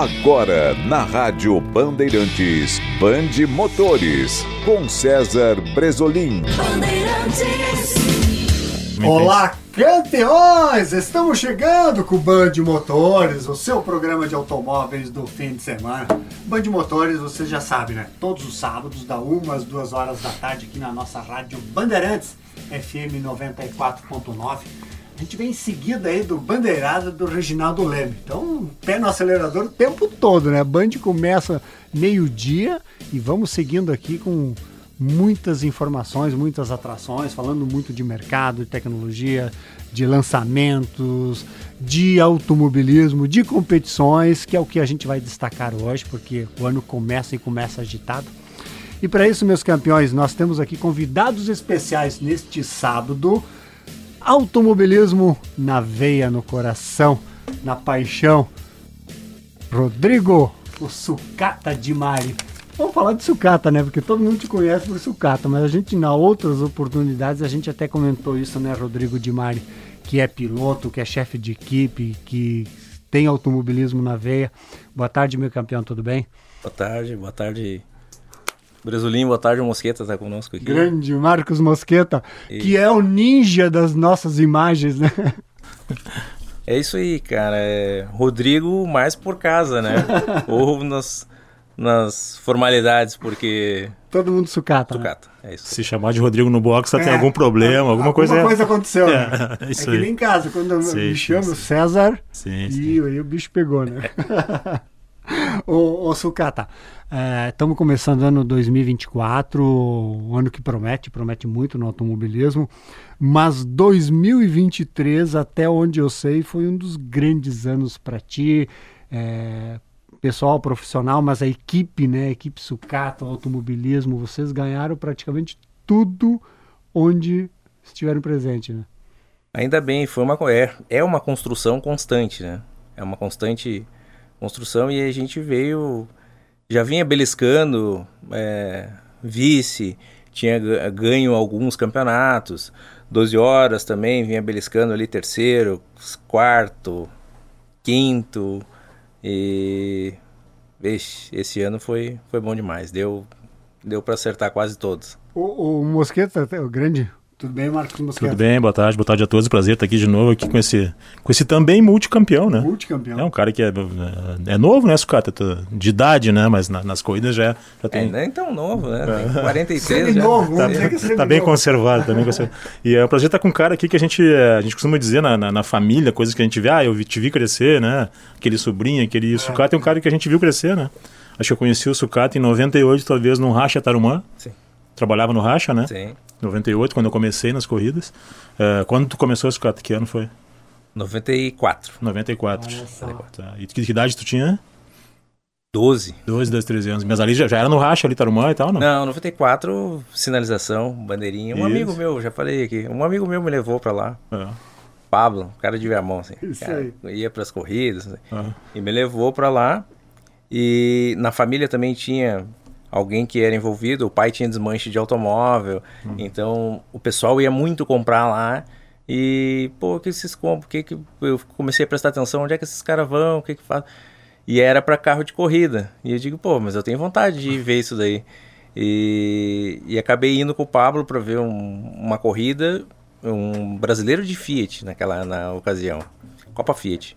Agora, na Rádio Bandeirantes, Bande Motores, com César Bresolim. Olá, campeões! Estamos chegando com o Band Motores, o seu programa de automóveis do fim de semana. Band Motores, você já sabe, né? Todos os sábados, da 1 às 2 horas da tarde, aqui na nossa rádio Bandeirantes, FM 94.9. A gente vem em seguida aí do Bandeirada do Reginaldo Leme. Então, pé no acelerador o tempo todo, né? A Band começa meio-dia e vamos seguindo aqui com muitas informações, muitas atrações, falando muito de mercado, de tecnologia, de lançamentos, de automobilismo, de competições, que é o que a gente vai destacar hoje, porque o ano começa e começa agitado. E para isso, meus campeões, nós temos aqui convidados especiais neste sábado. Automobilismo na veia, no coração, na paixão. Rodrigo, o sucata de Mari. Vamos falar de sucata, né? Porque todo mundo te conhece por sucata, mas a gente, na outras oportunidades, a gente até comentou isso, né, Rodrigo de Mari, que é piloto, que é chefe de equipe, que tem automobilismo na veia. Boa tarde, meu campeão, tudo bem? Boa tarde, boa tarde, Bresolim, boa tarde, o Mosqueta está conosco aqui. Grande Marcos Mosqueta, e... que é o ninja das nossas imagens, né? É isso aí, cara. É Rodrigo mais por casa, né? Ou nas, nas formalidades, porque. Todo mundo sucata. Né? Sucata, né? é isso. Se chamar de Rodrigo no box, é, tem algum problema, alguma, alguma coisa. Alguma coisa aconteceu. Né? É, isso é que nem em casa, quando sim, me chamo César, sim, e aí o bicho pegou, né? ô, ô Sucata, estamos é, começando ano 2024, um ano que promete, promete muito no automobilismo, mas 2023, até onde eu sei, foi um dos grandes anos para ti, é, pessoal profissional, mas a equipe, né, a equipe Sucata, automobilismo, vocês ganharam praticamente tudo onde estiveram presentes, né? Ainda bem, foi uma é, é uma construção constante, né? É uma constante construção e a gente veio, já vinha beliscando é, vice, tinha ganho alguns campeonatos, 12 horas também vinha beliscando ali terceiro, quarto, quinto e vixe, esse ano foi, foi bom demais, deu, deu para acertar quase todos. O, o Mosqueta, o grande tudo bem, Marcos Mosqueta? Tudo bem, boa tarde, boa tarde a todos. Prazer estar aqui de novo aqui com esse, com esse também multicampeão, né? Multicampeão. É um cara que é, é, é novo, né, Sucata? De idade, né? Mas na, nas corridas já, já tem. É, nem tão novo, né? Tem 43 já. novo, tá, que tá bem conservado, tá bem conservado. E é um prazer estar com um cara aqui que a gente, é, a gente costuma dizer na, na, na família, coisas que a gente vê, ah, eu te vi crescer, né? Aquele sobrinho, aquele é. Sucata é um cara que a gente viu crescer, né? Acho que eu conheci o Sucata em 98, talvez, num Racha Tarumã. Sim. Trabalhava no Racha, né? Sim. 98, quando eu comecei nas corridas. Uh, quando tu começou esse Sucata, que ano foi? 94. 94. 94. Tá. E que, que idade tu tinha? 12. 12, 12, 13 anos. Mas ali já, já era no racha, ali, Tarumã e tal, não? Não, 94, sinalização, bandeirinha. Um Isso. amigo meu, já falei aqui, um amigo meu me levou pra lá. É. Pablo, cara de Viamão, assim. Isso cara, aí. Ia pras corridas, assim, uhum. E me levou pra lá. E na família também tinha alguém que era envolvido, o pai tinha desmanche de automóvel, uhum. então o pessoal ia muito comprar lá. E, pô, o que esses compram? que, que eu comecei a prestar atenção? Onde é que esses caras vão? O que que faz? E era para carro de corrida. E eu digo, pô, mas eu tenho vontade de ver isso daí. E, e acabei indo com o Pablo para ver um, uma corrida, um brasileiro de Fiat naquela na ocasião, Copa Fiat.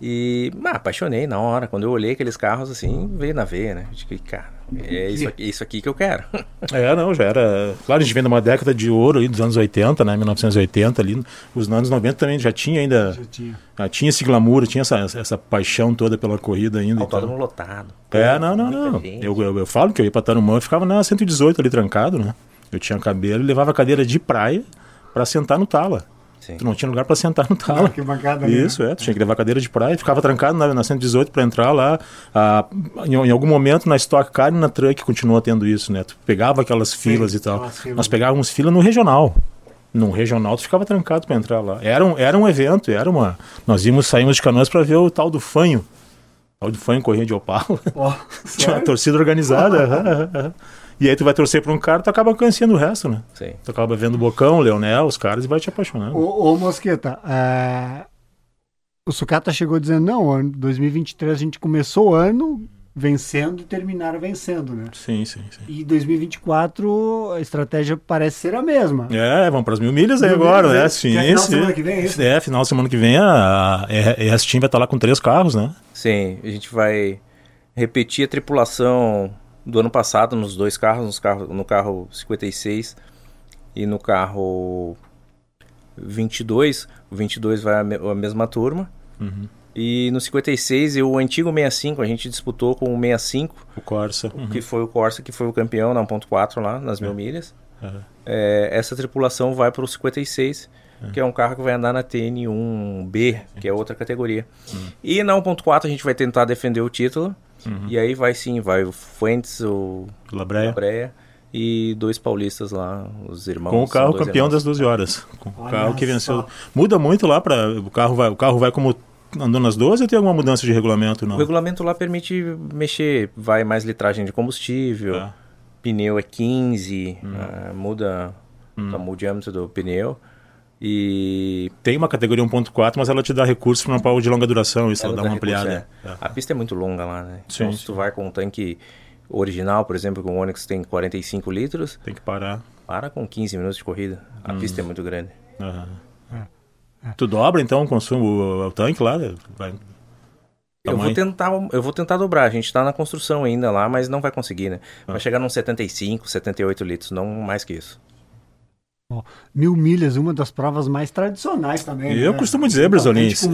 E ah, apaixonei na hora. Quando eu olhei aqueles carros assim, veio na veia, né? Eu digo, cara, é isso aqui, isso aqui que eu quero. É, não, já era. Claro, a gente vem de uma década de ouro aí, dos anos 80, né? 1980 ali. Os anos 90 também já tinha ainda. Já tinha. Já tinha esse glamour, tinha essa, essa paixão toda pela corrida ainda. Autódromo lotado. É, não, não, não. Eu, eu, eu, falo que eu ia pra Tarumã e ficava na 118 ali trancado, né? Eu tinha cabelo e levava a cadeira de praia para sentar no tala. Sim. Tu não tinha lugar para sentar no tala. que bancada, Isso, né? é. Tu tinha que levar cadeira de praia, ficava trancado na, na 118 para entrar lá. Ah, em, em, algum momento na Stock Car e na Truck continuou tendo isso, né? Tu pegava aquelas filas Sim, e tal. Filas, Nós pegávamos fila no regional. No regional tu ficava trancado para entrar lá. Era um, era um evento, era uma. Nós íamos, saímos de canoas para ver o tal do fanho. O tal do fanho corria de Opala. Oh, Tinha uma torcida organizada. E aí tu vai torcer pra um cara, tu acaba conhecendo o resto, né? Sim. Tu acaba vendo o Bocão, o Leonel, os caras e vai te apaixonando. Ô, ô Mosqueta, é... O Sucata chegou dizendo, não, 2023 a gente começou o ano vencendo e terminaram vencendo, né? Sim, sim, sim. E 2024 a estratégia parece ser a mesma. É, vamos para as mil milhas aí mil agora, milhas, né? Sim, é final sim. semana que vem, é isso? É, final de semana que vem a, a ES Team vai estar lá com três carros, né? Sim, a gente vai repetir a tripulação do ano passado nos dois carros, nos carro, no carro 56 e no carro 22. O 22 vai a, me a mesma turma. Uhum. E no 56 e o antigo 65 a gente disputou com o 65. O Corsa. Uhum. Que foi o Corsa que foi o campeão na 1.4 lá, nas mil é. milhas. Uhum. É, essa tripulação vai para o 56, uhum. que é um carro que vai andar na TN1B, que é outra categoria. Uhum. E na 1.4 a gente vai tentar defender o título. Uhum. E aí vai sim, vai o Fuentes, o Labreia. Labreia e dois paulistas lá, os irmãos. Com o carro campeão irmãos. das 12 horas. Com o carro que venceu. Muda muito lá para o carro vai, o carro vai como andou nas 12 ou tem alguma mudança de regulamento? Não? O regulamento lá permite mexer, vai mais litragem de combustível, é. pneu é 15, hum. uh, muda hum. o diâmetro do pneu. E tem uma categoria 1.4, mas ela te dá recursos para uma prova de longa duração, isso ela, ela dá uma recurso, ampliada. É. É. A pista é muito longa lá, né? Sim, então, se tu vai com um tanque original, por exemplo, com o Onix tem 45 litros, tem que parar. Para com 15 minutos de corrida. A hum. pista é muito grande. Uhum. Tu dobra então o consumo, o, o tanque lá? Vai... Eu vou, tentar, eu vou tentar dobrar. A gente está na construção ainda lá, mas não vai conseguir, né? Vai ah. chegar nos 75, 78 litros, não mais que isso. Mil milhas, uma das provas mais tradicionais também. Eu né? costumo dizer, Brasolins.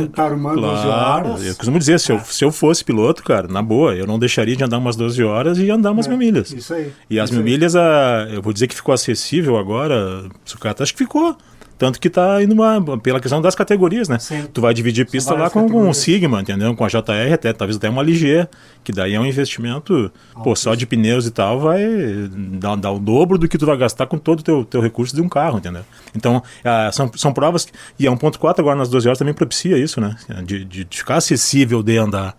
Claro, eu costumo dizer, se, eu, se eu fosse piloto, cara, na boa, eu não deixaria de andar umas 12 horas e andar umas é, mil milhas. Isso aí. E as mil aí. milhas, a, eu vou dizer que ficou acessível agora, sucata, acho que ficou. Tanto que tá indo uma, pela questão das categorias, né? Sim. Tu vai dividir pista lá com, com um Sigma, entendeu? Com a JR, até, talvez até uma Ligier, que daí é um investimento, pô, só de pneus e tal, vai dar, dar, o dobro do que tu vai gastar com todo o teu, teu recurso de um carro, entendeu? Então, ah, são, são provas, que, e a 1.4 agora nas 12 horas também propicia isso, né? De, de ficar acessível de andar.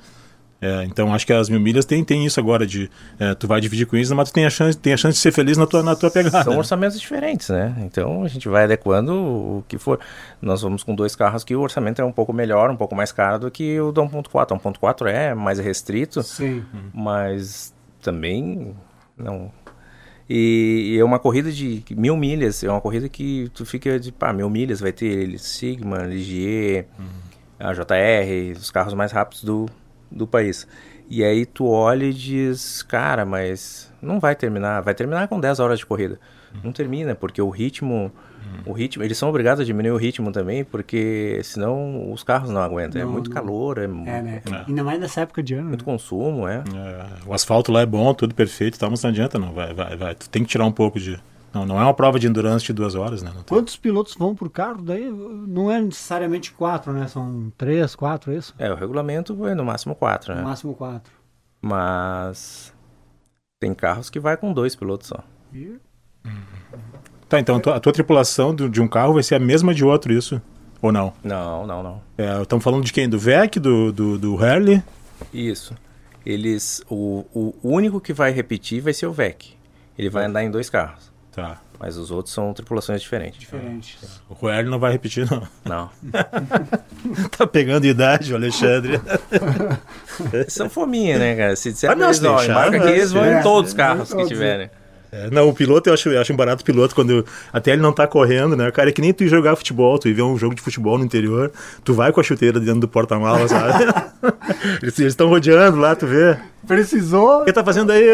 É, então acho que as mil milhas tem, tem isso agora de é, tu vai dividir com isso, mas tu tem a chance, tem a chance de ser feliz na tua, na tua pegada. São né? orçamentos diferentes, né? Então a gente vai adequando o que for. Nós vamos com dois carros que o orçamento é um pouco melhor, um pouco mais caro do que o da 1.4. O 1.4 é mais restrito, Sim. mas também não. E, e, é uma corrida de mil milhas, é uma corrida que tu fica de pá, mil milhas, vai ter Sigma, Ligier, uhum. a JR, os carros mais rápidos do, do país. E aí tu olha e diz, cara, mas não vai terminar, vai terminar com 10 horas de corrida. Uhum. Não termina, porque o ritmo, uhum. o ritmo, eles são obrigados a diminuir o ritmo também, porque senão os carros não aguentam. É não, é muito não. calor, é, é né? É. Ainda mais nessa época de ano. Muito né? consumo, é. é. O asfalto lá é bom, tudo perfeito, tá, mas não adianta não, vai, vai, vai. Tu tem que tirar um pouco de não, não é uma prova de endurance de duas horas, né? Quantos pilotos vão por carro? Daí não é necessariamente quatro, né? São três, quatro, é isso? É, o regulamento é no máximo quatro, né? No máximo quatro. Mas tem carros que vai com dois pilotos só. E... Tá, então a tua tripulação de um carro vai ser a mesma de outro, isso? Ou não? Não, não, não. É, estamos falando de quem? Do VEC, do, do, do Harley? Isso. Eles. O, o único que vai repetir vai ser o VEC. Ele vai andar em dois carros. Tá. Mas os outros são tripulações diferentes. Diferentes. O Roel não vai repetir, não. Não. tá pegando idade, o Alexandre. são fominha, né, cara? Se disser ah, não, eles, ó, embarca aqui, eles vão é, em todos os carros que tiverem. É, não, o piloto eu acho, eu acho um barato piloto quando eu, até ele não tá correndo, né? Cara, é que nem tu ir jogar futebol, tu ir ver um jogo de futebol no interior, tu vai com a chuteira dentro do porta-malas, sabe? eles estão rodeando lá, tu vê. Precisou. O que tá fazendo aí?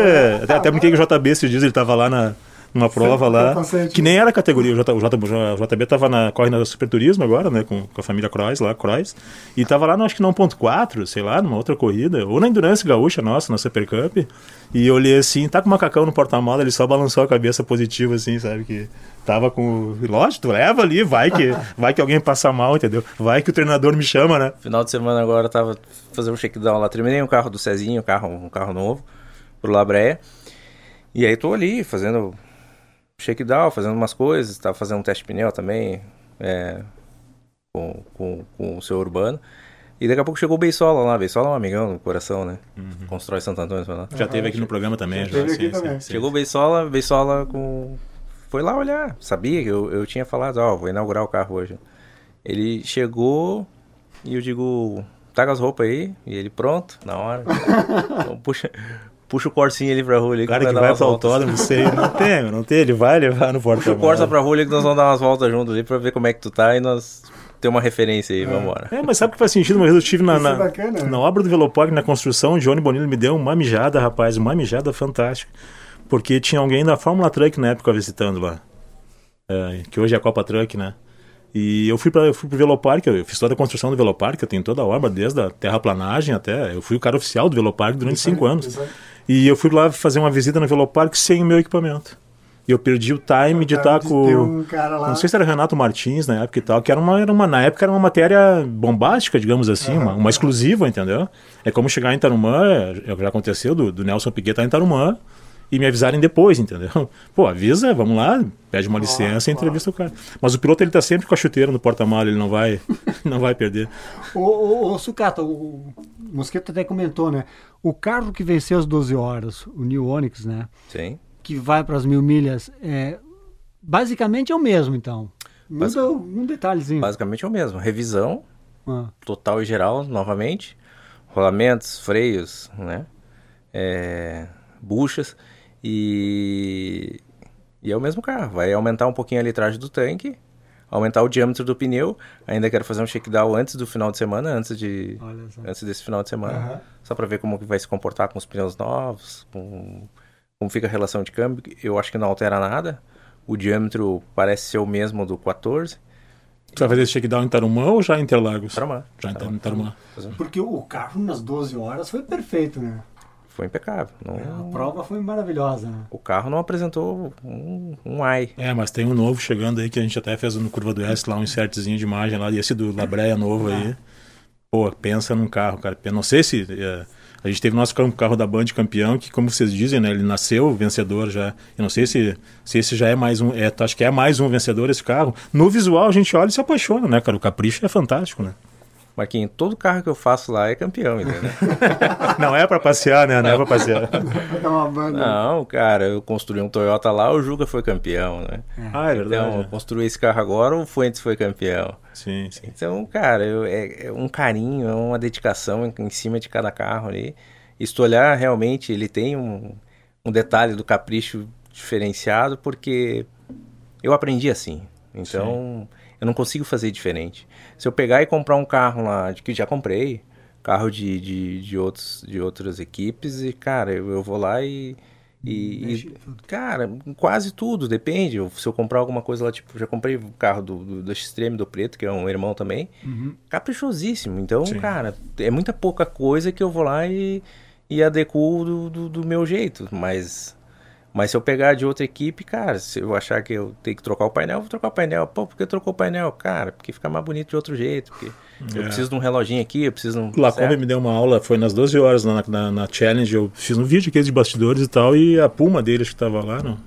Até, até porque o JB esses dias ele tava lá na, uma prova lá, que nem era categoria. O, J, o, J, o JB tava na, corre na Super Turismo agora, né, com, com a família Croix lá, Croix, e tava lá, no, acho que no 1.4, sei lá, numa outra corrida, ou na Endurance Gaúcha nossa, na Super Cup, e eu olhei assim, tá com o macacão no porta-mala, ele só balançou a cabeça positiva, assim, sabe, que tava com. Lógico, tu leva ali, vai que, vai que alguém passa mal, entendeu? Vai que o treinador me chama, né? Final de semana agora tava fazendo um shakedown lá, terminei um carro do Cezinho, um carro, um carro novo, pro Labreia. E aí tô ali fazendo shakedown, fazendo umas coisas, tava fazendo um teste de pneu também, é, com, com, com o seu Urbano. E daqui a pouco chegou o Beisola lá. Beisola é um amigão do coração, né? Uhum. Constrói Santo Antônio. Lá. Já teve aqui no programa também. Já, já. Sim, também. Sim, chegou o Beisola, Beisola com... Foi lá olhar. Sabia que eu, eu tinha falado, ó, oh, vou inaugurar o carro hoje. Ele chegou, E eu digo, tá com as roupas aí? E ele, pronto, na hora. então, puxa, puxa o Corsinha ali pra rua. Ali, o cara que vai, vai pro autódromo, sei, não tem, não tem, ele vai levar no porta Puxa o Corsa pra rua ali que nós vamos dar umas voltas juntos ali pra ver como é que tu tá e nós ter uma referência aí, é. vamos embora. É, mas sabe que faz sentido? Uma vez eu estive na, na, bacana, na obra do Velopark, na construção, o Johnny Bonillo me deu uma mijada, rapaz, uma mijada fantástica. Porque tinha alguém da Fórmula Truck na época visitando lá. É, que hoje é a Copa Truck, né? E eu fui para eu fui pro Velopark, eu fiz toda a construção do Velopark, eu tenho toda a obra, desde a terraplanagem até. Eu fui o cara oficial do Velopark durante cinco anos. E eu fui lá fazer uma visita no Velopark sem o meu equipamento. E eu perdi o time o de estar com. Um não sei se era Renato Martins na época e tal, que era uma, era uma. Na época era uma matéria bombástica, digamos assim, uhum. uma, uma exclusiva, entendeu? É como chegar em Tarumã, é, já aconteceu do, do Nelson Piquet estar tá em Tarumã e me avisarem depois, entendeu? Pô, avisa, vamos lá, pede uma licença e entrevista o cara. Mas o piloto ele tá sempre com a chuteira no porta-malas, ele não vai, não vai perder. Ô, ô, ô Sucata, o Mosquito até comentou, né? O carro que venceu as 12 horas, o New Onix, né? Sim. Que vai para as mil milhas, é, basicamente é o mesmo, então. Muda um detalhezinho. Basicamente é o mesmo. Revisão ah. total e geral, novamente. Rolamentos, freios, né? É, buchas. E, e é o mesmo carro. Vai aumentar um pouquinho a litragem do tanque, aumentar o diâmetro do pneu. Ainda quero fazer um shakedown antes do final de semana, antes de antes desse final de semana, uhum. só para ver como que vai se comportar com os pneus novos, com como fica a relação de câmbio. Eu acho que não altera nada. O diâmetro parece ser o mesmo do 14. Você vai fazer esse shakedown em Tarumã ou já em Interlagos? Tarumã. Já Tarumã. em Tarumã. Porque o carro nas 12 horas foi perfeito, né? Foi impecável. Não... É, a prova foi maravilhosa. Né? O carro não apresentou um, um ai. É, mas tem um novo chegando aí que a gente até fez no Curva do Oeste lá, um insertzinho de imagem lá, e esse do Labreia novo aí. É. Pô, pensa num carro, cara. Não sei se. É, a gente teve nosso carro da Band campeão, que, como vocês dizem, né, ele nasceu vencedor já. Eu não sei se, se esse já é mais um. É, acho que é mais um vencedor esse carro. No visual a gente olha e se apaixona, né, cara? O capricho é fantástico, né? Marquinhos, todo carro que eu faço lá é campeão, entendeu? não é para passear, né? Não, não é para passear. não, cara, eu construí um Toyota lá, o Juca foi campeão, né? Ah, é verdade. Então, eu construí esse carro agora, o Fuentes foi campeão. Sim, sim. Então, cara, eu, é, é, um carinho, é uma dedicação em, em cima de cada carro ali. E se tu olhar, realmente, ele tem um, um detalhe do capricho diferenciado, porque eu aprendi assim. Então, sim. Eu não consigo fazer diferente. Se eu pegar e comprar um carro lá, que já comprei, carro de, de, de, outros, de outras equipes, e, cara, eu, eu vou lá e. E, e, cara, quase tudo, depende. Se eu comprar alguma coisa lá, tipo, já comprei o carro do, do, do Extreme do Preto, que é um irmão também, uhum. caprichosíssimo. Então, Sim. cara, é muita pouca coisa que eu vou lá e, e adequo do, do, do meu jeito. Mas mas se eu pegar de outra equipe, cara, se eu achar que eu tenho que trocar o painel, eu vou trocar o painel. Pô, por que trocou o painel? Cara, porque fica mais bonito de outro jeito. Porque é. eu preciso de um reloginho aqui, eu preciso de um. Lacombe me deu uma aula, foi nas 12 horas na, na, na, Challenge. Eu fiz um vídeo aqui de bastidores e tal, e a Puma deles que tava lá, não.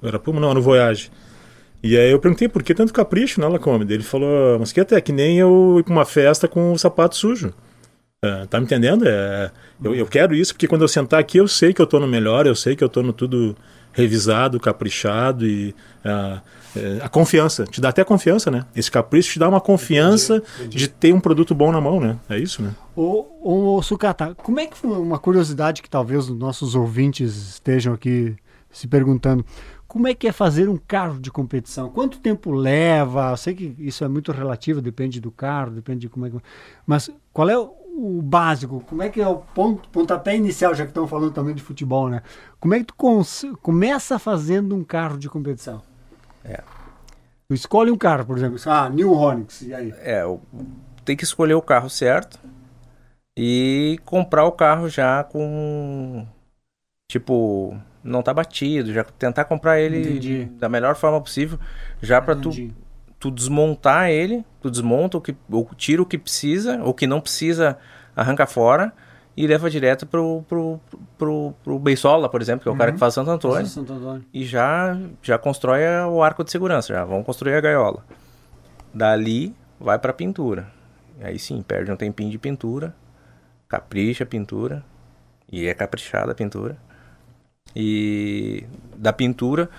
Era Puma? Não, no Voyage. E aí eu perguntei por que tanto capricho na Lacombe. Ele falou, mas que até que nem eu ir pra uma festa com o sapato sujo. É, tá me entendendo? É, eu, eu quero isso porque quando eu sentar aqui eu sei que eu tô no melhor, eu sei que eu tô no tudo revisado, caprichado e uh, a confiança, te dá até confiança, né? Esse capricho te dá uma confiança entendi, entendi. de ter um produto bom na mão, né? É isso, né? Ô, ô Sucata, como é que foi uma curiosidade que talvez os nossos ouvintes estejam aqui se perguntando? Como é que é fazer um carro de competição? Quanto tempo leva? Eu sei que isso é muito relativo, depende do carro, depende de como é que... Mas qual é o básico, como é que é o ponto, pontapé inicial, já que estamos falando também de futebol, né? Como é que tu começa fazendo um carro de competição? É. Tu escolhe um carro, por exemplo, ah, New Honix, e aí? É, tem que escolher o carro certo e comprar o carro já com tipo não tá batido, já tentar comprar ele Entendi. da melhor forma possível, já para tu tu desmontar ele, tu desmonta o que, ou tira o que precisa, o que não precisa, arranca fora e leva direto pro, pro, pro, pro Beisola, por exemplo, que é o uhum. cara que faz Santo Antônio, Santo Antônio. E já, já constrói o arco de segurança, já vamos construir a gaiola. Dali vai pra pintura. Aí sim, perde um tempinho de pintura, capricha a pintura, e é caprichada a pintura. E da pintura,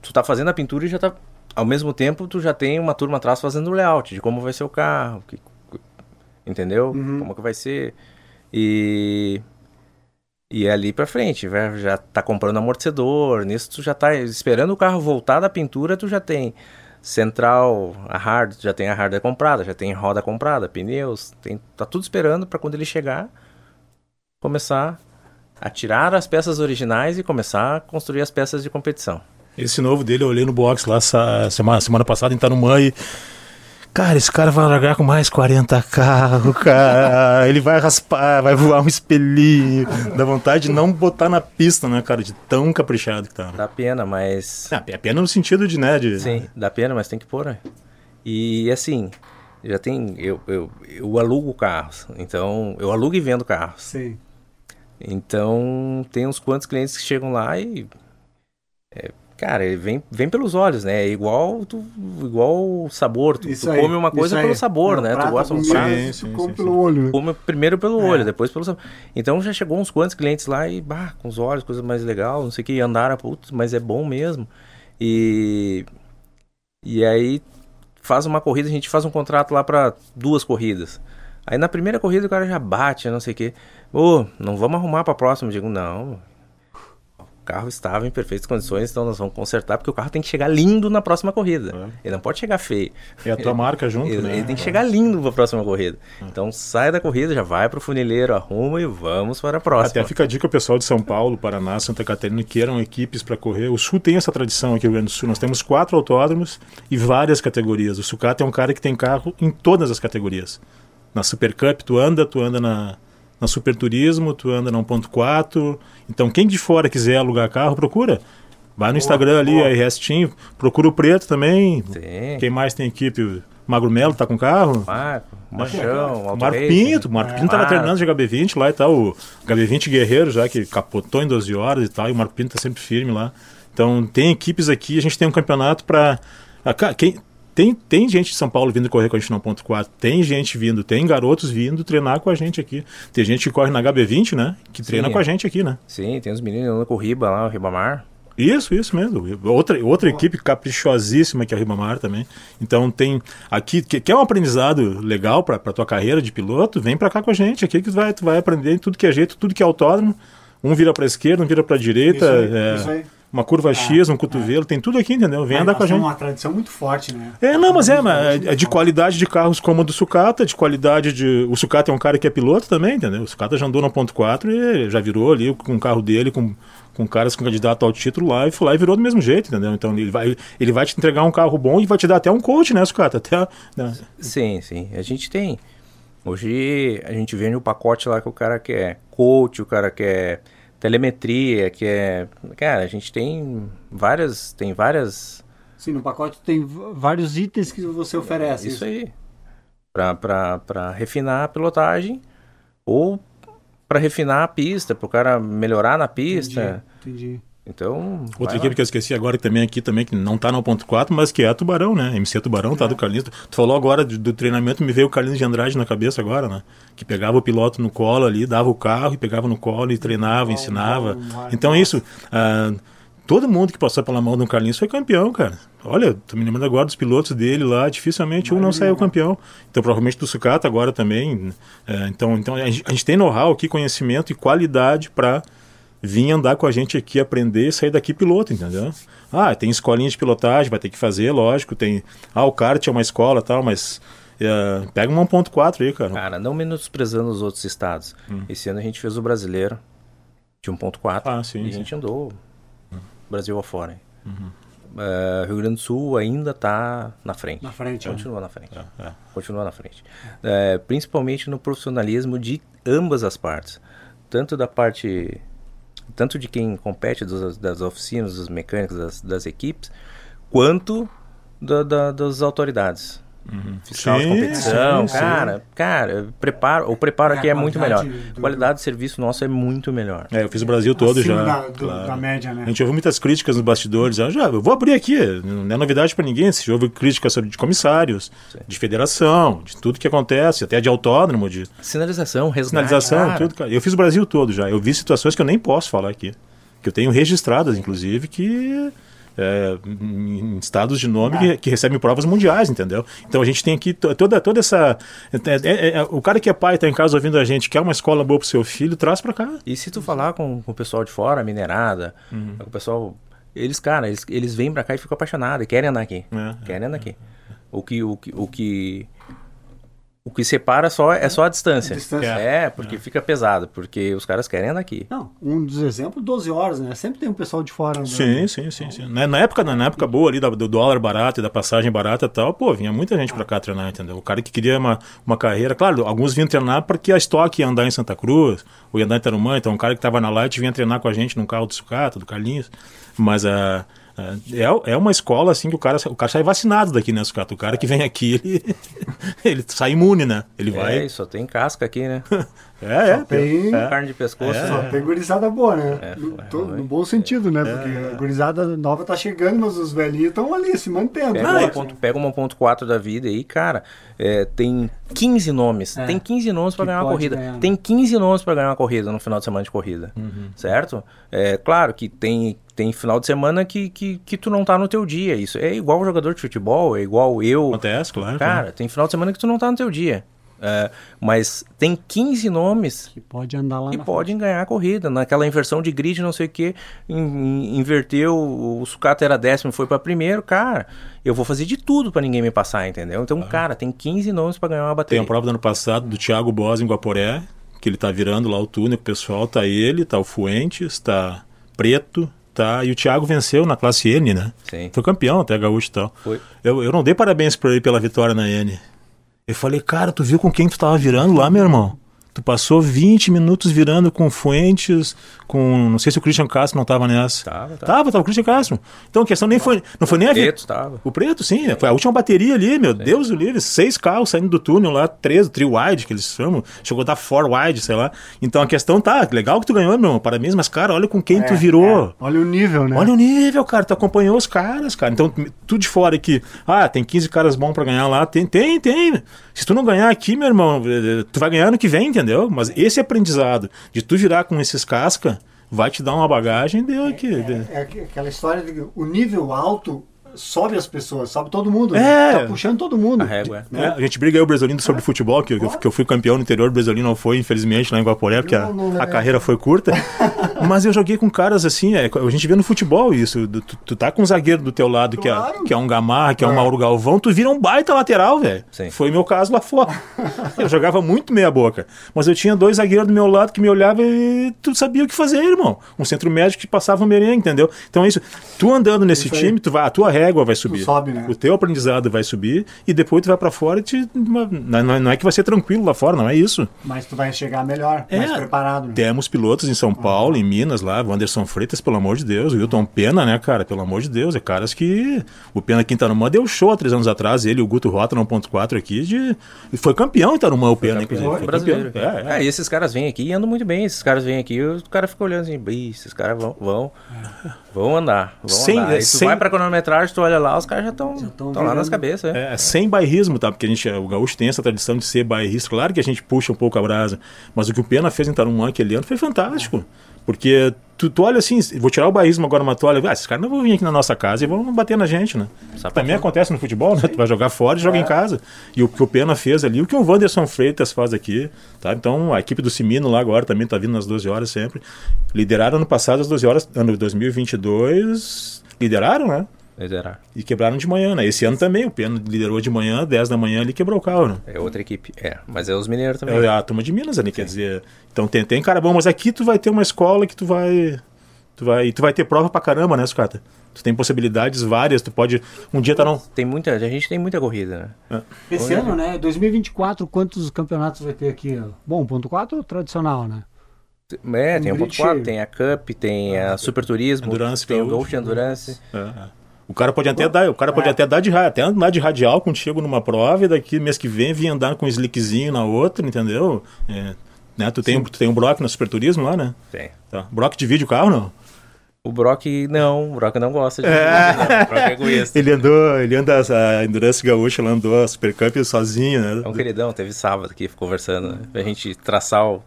tu tá fazendo a pintura e já tá ao mesmo tempo tu já tem uma turma atrás fazendo o layout de como vai ser o carro. Que, entendeu? Uhum. Como que vai ser? E e é ali para frente, já tá comprando amortecedor, nisso tu já tá esperando o carro voltar da pintura, tu já tem central, a hard, já tem a hardware comprada, já tem roda comprada, pneus, tem, tá tudo esperando para quando ele chegar começar a tirar as peças originais e começar a construir as peças de competição. Esse novo dele eu olhei no box lá semana, semana passada em Tarumã e Cara, esse cara vai largar com mais 40 carros, cara. Ele vai raspar, vai voar um espelhinho. Dá vontade de não botar na pista, né, cara? De tão caprichado que tá. Dá pena, mas. Ah, é pena no sentido de, né? De... Sim, dá pena, mas tem que pôr, né? E assim, já tem. Eu, eu, eu alugo carros. Então, eu alugo e vendo carros. Sim. Então, tem uns quantos clientes que chegam lá e. É, Cara, ele vem, vem pelos olhos, né? É igual, tu, igual sabor. Tu, tu come uma coisa pelo sabor, né? Tu gosta de um prato, sim, sim, come sim, pelo olho. Come primeiro pelo é. olho, depois pelo sabor. Então já chegou uns quantos clientes lá e, bah, com os olhos, coisa mais legal, não sei o que, andaram, putz, mas é bom mesmo. E. E aí faz uma corrida, a gente faz um contrato lá para duas corridas. Aí na primeira corrida o cara já bate, não sei o que. Ô, oh, não vamos arrumar pra próxima. Eu digo, não, carro estava em perfeitas condições, então nós vamos consertar, porque o carro tem que chegar lindo na próxima corrida. É. Ele não pode chegar feio. E a tua marca junto, ele, né? Ele tem que chegar lindo para a próxima corrida. É. Então sai da corrida, já vai para o funileiro, arruma e vamos para a próxima. Até fica a dica o pessoal de São Paulo, Paraná, Santa Catarina, que eram equipes para correr. O Sul tem essa tradição aqui no Rio Grande do Sul. Nós temos quatro autódromos e várias categorias. O Sucata é um cara que tem carro em todas as categorias. Na Super Cup tu anda, tu anda na na Super Turismo, tu anda na 1.4. Então, quem de fora quiser alugar carro, procura. Vai no boa, Instagram ali, boa. RS Team, procura o Preto também. Sim. Quem mais tem equipe? Magro Melo tá com carro? Marco, Machão, é. Marco Pinto, Marco Pinto tava treinando de HB20 lá e tal, o HB20 Guerreiro já, que capotou em 12 horas e tal, e o Marco Pinto tá sempre firme lá. Então tem equipes aqui, a gente tem um campeonato para quem tem, tem gente de São Paulo vindo correr com a gente no ponto 4, tem gente vindo, tem garotos vindo treinar com a gente aqui. Tem gente que corre na HB20, né? Que treina Sim, com a gente aqui, né? Sim, tem os meninos andando com o Riba lá, o Ribamar. Isso, isso mesmo. Outra, outra equipe caprichosíssima que é a Ribamar também. Então tem aqui, que, que é um aprendizado legal para a tua carreira de piloto, vem para cá com a gente. Aqui que tu vai, tu vai aprender tudo que é jeito, tudo que é autódromo. Um vira para a esquerda, um vira para a direita. Isso aí, é, isso aí uma curva X, um cotovelo, tem tudo aqui, entendeu? Vem andar com a gente. É uma tradição muito forte, né? É, não, mas é, é, é de qualidade de carros como o do Sucata, de qualidade de. O Sucata é um cara que é piloto também, entendeu? O Sucata já andou no ponto 4 e já virou ali com o carro dele, com, com caras com candidato ao título lá, e foi lá e virou do mesmo jeito, entendeu? Então ele vai, ele vai te entregar um carro bom e vai te dar até um coach, né, Sucata? Até, né? Sim, sim. A gente tem. Hoje a gente vende o pacote lá que o cara quer coach, o cara quer telemetria, que é. Cara, a gente tem várias. Tem várias. Sim, no pacote tem vários itens que você oferece. Isso, isso. aí. Para refinar a pilotagem ou para refinar a pista, para o cara melhorar na pista. Entendi. entendi. Então. Outra equipe lá. que eu esqueci agora também aqui também, que não tá no ponto 4, mas que é a Tubarão, né? MC Tubarão, é. tá do Carlinhos. Tu falou agora do, do, treinamento, me veio o Carlinhos de Andrade na cabeça agora, né? Que pegava o piloto no colo ali, dava o carro e pegava no colo e treinava, ensinava. Então é isso. Ah, todo mundo que passou pela mão do Carlinhos foi campeão, cara. Olha, tô me lembrando agora dos pilotos dele lá, dificilmente um não saiu campeão. Então, provavelmente do Sucata agora também. É, então, então a gente, a gente tem know-how aqui, conhecimento e qualidade para vir andar com a gente aqui, aprender e sair daqui piloto, entendeu? Ah, tem escolinha de pilotagem, vai ter que fazer, lógico, tem... Ah, o kart é uma escola tal, mas... Uh, pega um 1.4 aí, cara. Cara, não menosprezando os outros estados. Hum. Esse ano a gente fez o brasileiro de 1.4 ah, sim, e sim. a gente andou hum. Brasil afora. Uhum. Uh, Rio Grande do Sul ainda está na frente. Na frente. Continua é. na frente. É, é. Continua na frente. Uh, principalmente no profissionalismo de ambas as partes. Tanto da parte tanto de quem compete dos, das oficinas, dos mecânicos, das, das equipes, quanto da, da, das autoridades. Uhum. Fiscal sim, de competição, sim, cara, sim. cara, preparo, o preparo é, aqui é muito melhor. Do... A qualidade de serviço nosso é muito melhor. É, eu fiz o Brasil todo já. Da, do, claro. da média, né? A gente ouviu muitas críticas nos bastidores. Eu, já, eu vou abrir aqui, não é novidade para ninguém. Se houve críticas sobre de comissários, de federação, de tudo que acontece, até de autódromo, de sinalização, resgate, sinalização, cara. tudo. Cara. Eu fiz o Brasil todo já. Eu vi situações que eu nem posso falar aqui, que eu tenho registradas, inclusive, que é, em estados de nome que, que, recebem provas mundiais, entendeu? Então a gente tem aqui toda, toda essa. É, é, é, o cara que é pai, está em casa ouvindo a gente, quer uma escola boa pro seu filho, traz para cá. E se tu falar com, com o pessoal de fora, minerada, uhum. o pessoal. Eles, cara, eles, eles vêm para cá e ficam apaixonados e querem andar aqui. É, querem andar aqui. O que, o que, o que o que separa só é só a distância. A distância. É, porque é. fica pesado, porque os caras querem andar aqui. Não, um dos exemplos, 12 horas, né? Sempre tem um pessoal de fora. Andando. Sim, sim, sim, sim. Na, época, na época boa ali do dólar barato e da passagem barata e tal, pô, vinha muita gente pra cá treinar, entendeu? O cara que queria uma, uma carreira, claro, alguns vinham treinar porque a estoque ia andar em Santa Cruz, ou ia andar em Tarumã, então um cara que tava na Light vinha treinar com a gente num carro do Sucata, do Carlinhos, mas a. Uh, é, é uma escola assim que o cara, o cara sai vacinado daqui, né, Sucato? O cara que vem aqui, ele, ele sai imune, né? Ele é, vai. só tem casca aqui, né? É, é. Tem é. carne de pescoço. É. Só tem gurizada boa, né? É, no, no, bom sentido, né? Porque é. a gurizada nova tá chegando, mas os velhinhos estão ali, se mantendo. Pega, uma, ponto, pega uma ponto 4 da vida aí, cara, é, tem 15 nomes. Tem 15 nomes para ganhar uma corrida. Ganhar. Tem 15 nomes para ganhar uma corrida no final de semana de corrida. Uhum. Certo? É claro que tem tem final de semana que, que, que tu não tá no teu dia. Isso é igual jogador de futebol, é igual eu. Acontece, claro. Cara, tem final de semana que tu não tá no teu dia. É, mas tem 15 nomes que pode andar lá que podem ganhar a corrida. Naquela inversão de grid, não sei o que, in, inverteu, o sucata era décimo, foi para primeiro, cara. Eu vou fazer de tudo para ninguém me passar, entendeu? Então, ah. cara, tem 15 nomes para ganhar uma bateria. Tem a prova do ano passado do Thiago Boas em Guaporé, que ele tá virando lá o túnel, o pessoal tá ele, tá o Fuentes, tá Preto, tá? E o Thiago venceu na classe N, né? Sim. Foi campeão até gaúcho e tal. Foi. Eu, eu não dei parabéns para ele pela vitória na N. Eu falei, cara, tu viu com quem tu tava virando lá, meu irmão? Tu passou 20 minutos virando com Fuentes, com. Não sei se o Christian Castro não estava nessa. Tava, tava. Tava, tava o Christian Castro. Então a questão nem foi. Não foi nem o a. Preto tava. O preto, sim. Foi a última bateria ali, meu sim. Deus do livre. Seis carros saindo do túnel lá, três, trio wide, que eles chamam. Chegou a dar four wide, sei lá. Então a questão tá, legal que tu ganhou, meu irmão. Parabéns, mas, cara, olha com quem é, tu virou. É. Olha o nível, né? Olha o nível, cara. Tu acompanhou os caras, cara. Então, tu de fora aqui. Ah, tem 15 caras bons para ganhar lá. Tem, tem, tem. Se tu não ganhar aqui, meu irmão, tu vai ganhar no que vem, entendeu? Mas esse aprendizado de tu virar com esses casca vai te dar uma bagagem deu aqui. É, é, é aquela história de o nível alto sobe as pessoas, sobe todo mundo. Né? É. Né? Tá puxando todo mundo. A régua. Né? É, a gente briga aí o Brasilino sobre é. futebol, que, eu, que eu fui campeão no interior, o Brasilino não foi, infelizmente, lá em Guaporé, porque não, não, a, a, carreira foi curta. Mas eu joguei com caras assim, é, a gente vê no futebol isso. Tu, tu tá com um zagueiro do teu lado, claro. que, é, que é um Gamarra, que é, é um Mauro Galvão, tu vira um baita lateral, velho. Foi meu caso lá fora. eu jogava muito meia boca. Mas eu tinha dois zagueiros do meu lado que me olhavam e tu sabia o que fazer, irmão. Um centro médico que passava um merengue, entendeu? Então é isso. Tu andando nesse time, tu vai, a tua régua vai subir. Tu sobe né? O teu aprendizado vai subir e depois tu vai para fora e te, não, não, é que vai ser tranquilo lá fora, não é isso. Mas tu vai chegar melhor, é, mais preparado. Né? Temos pilotos em São Paulo, ah. em Minas lá, Wanderson Freitas, pelo amor de Deus, o Wilton Pena, né, cara, pelo amor de Deus, é caras que o Pena aqui em Tarumã deu show há três anos atrás, ele, o Guto Rota 1.4 aqui, de... foi campeão em Tarumã, o Pena, inclusive. Foi brasileiro. Campeão. É, é. é, e esses caras vêm aqui e andam muito bem, esses caras vêm aqui e o cara fica olhando assim, esses caras vão, vão, vão andar, vão sem, andar. Aí tu sem... vai pra cronometragem, tu olha lá, os caras já estão lá nas cabeças. É. é. sem bairrismo, tá? Porque a gente, o gaúcho tem essa tradição de ser bairrista. Claro que a gente puxa um pouco a brasa, mas o que o Pena fez em Tarumã aquele ano foi fantástico. Porque tu, tu olha assim, vou tirar o bairrismo agora, mas tu olha, ah, esses caras não vão vir aqui na nossa casa e vão bater na gente, né? Também acontece no futebol, né? Sim. Tu vai jogar fora e joga é. em casa. E o que o Pena fez ali, o que o Wanderson Freitas faz aqui, tá? Então a equipe do Simino lá agora também tá vindo nas 12 horas sempre. Lideraram ano passado às 12 horas, ano 2022, lideraram, né? Liderar. E quebraram de manhã, né? Esse ano também, o Pena liderou de manhã, 10 da manhã ele quebrou o carro, né? É outra equipe, é. Mas é os mineiros também. É a turma de Minas ali, Sim. quer dizer. Então tem, tem cara bom, mas aqui tu vai ter uma escola que tu vai. Tu vai, tu vai ter prova pra caramba, né, Sucata? Tu tem possibilidades várias, tu pode. Um dia tá não. Tem muita. A gente tem muita corrida, né? É. Esse ano, né? 2024, quantos campeonatos vai ter aqui? Bom, ponto 4 tradicional, né? É, tem o ponto 4, tem a Cup, tem a Super Turismo, Endurance, tem o Golf Endurance. É. é. O cara pode até dar, o cara pode é. até dar de até andar de radial contigo numa prova e daqui mês que vem vir andar com um slickzinho na outra, entendeu? É, né? Tu tem, tu tem um Brock no Super Turismo lá, né? Tem. Tá. Brock divide o carro, não? O Brock não, o Brock não gosta de é. Não. O Brock é egoísta. ele andou, ele anda a Endurance Gaúcha, ele andou a Super Cup sozinho, né? É um queridão, teve sábado aqui conversando, né? Pra gente traçar o,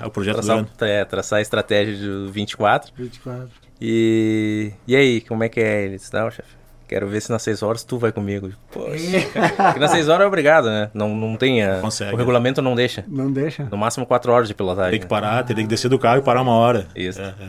é, o projeto traçar, é, traçar a estratégia do 24. 24. E, e aí, como é que é? Ele disse, não, chefe, quero ver se nas 6 horas tu vai comigo. Poxa, porque nas 6 horas é obrigado, né? Não, não tem. a- Consegue. O regulamento não deixa. Não deixa? No máximo 4 horas de pilotagem. Tem que parar, tem que descer do carro e parar uma hora. Isso. É, é,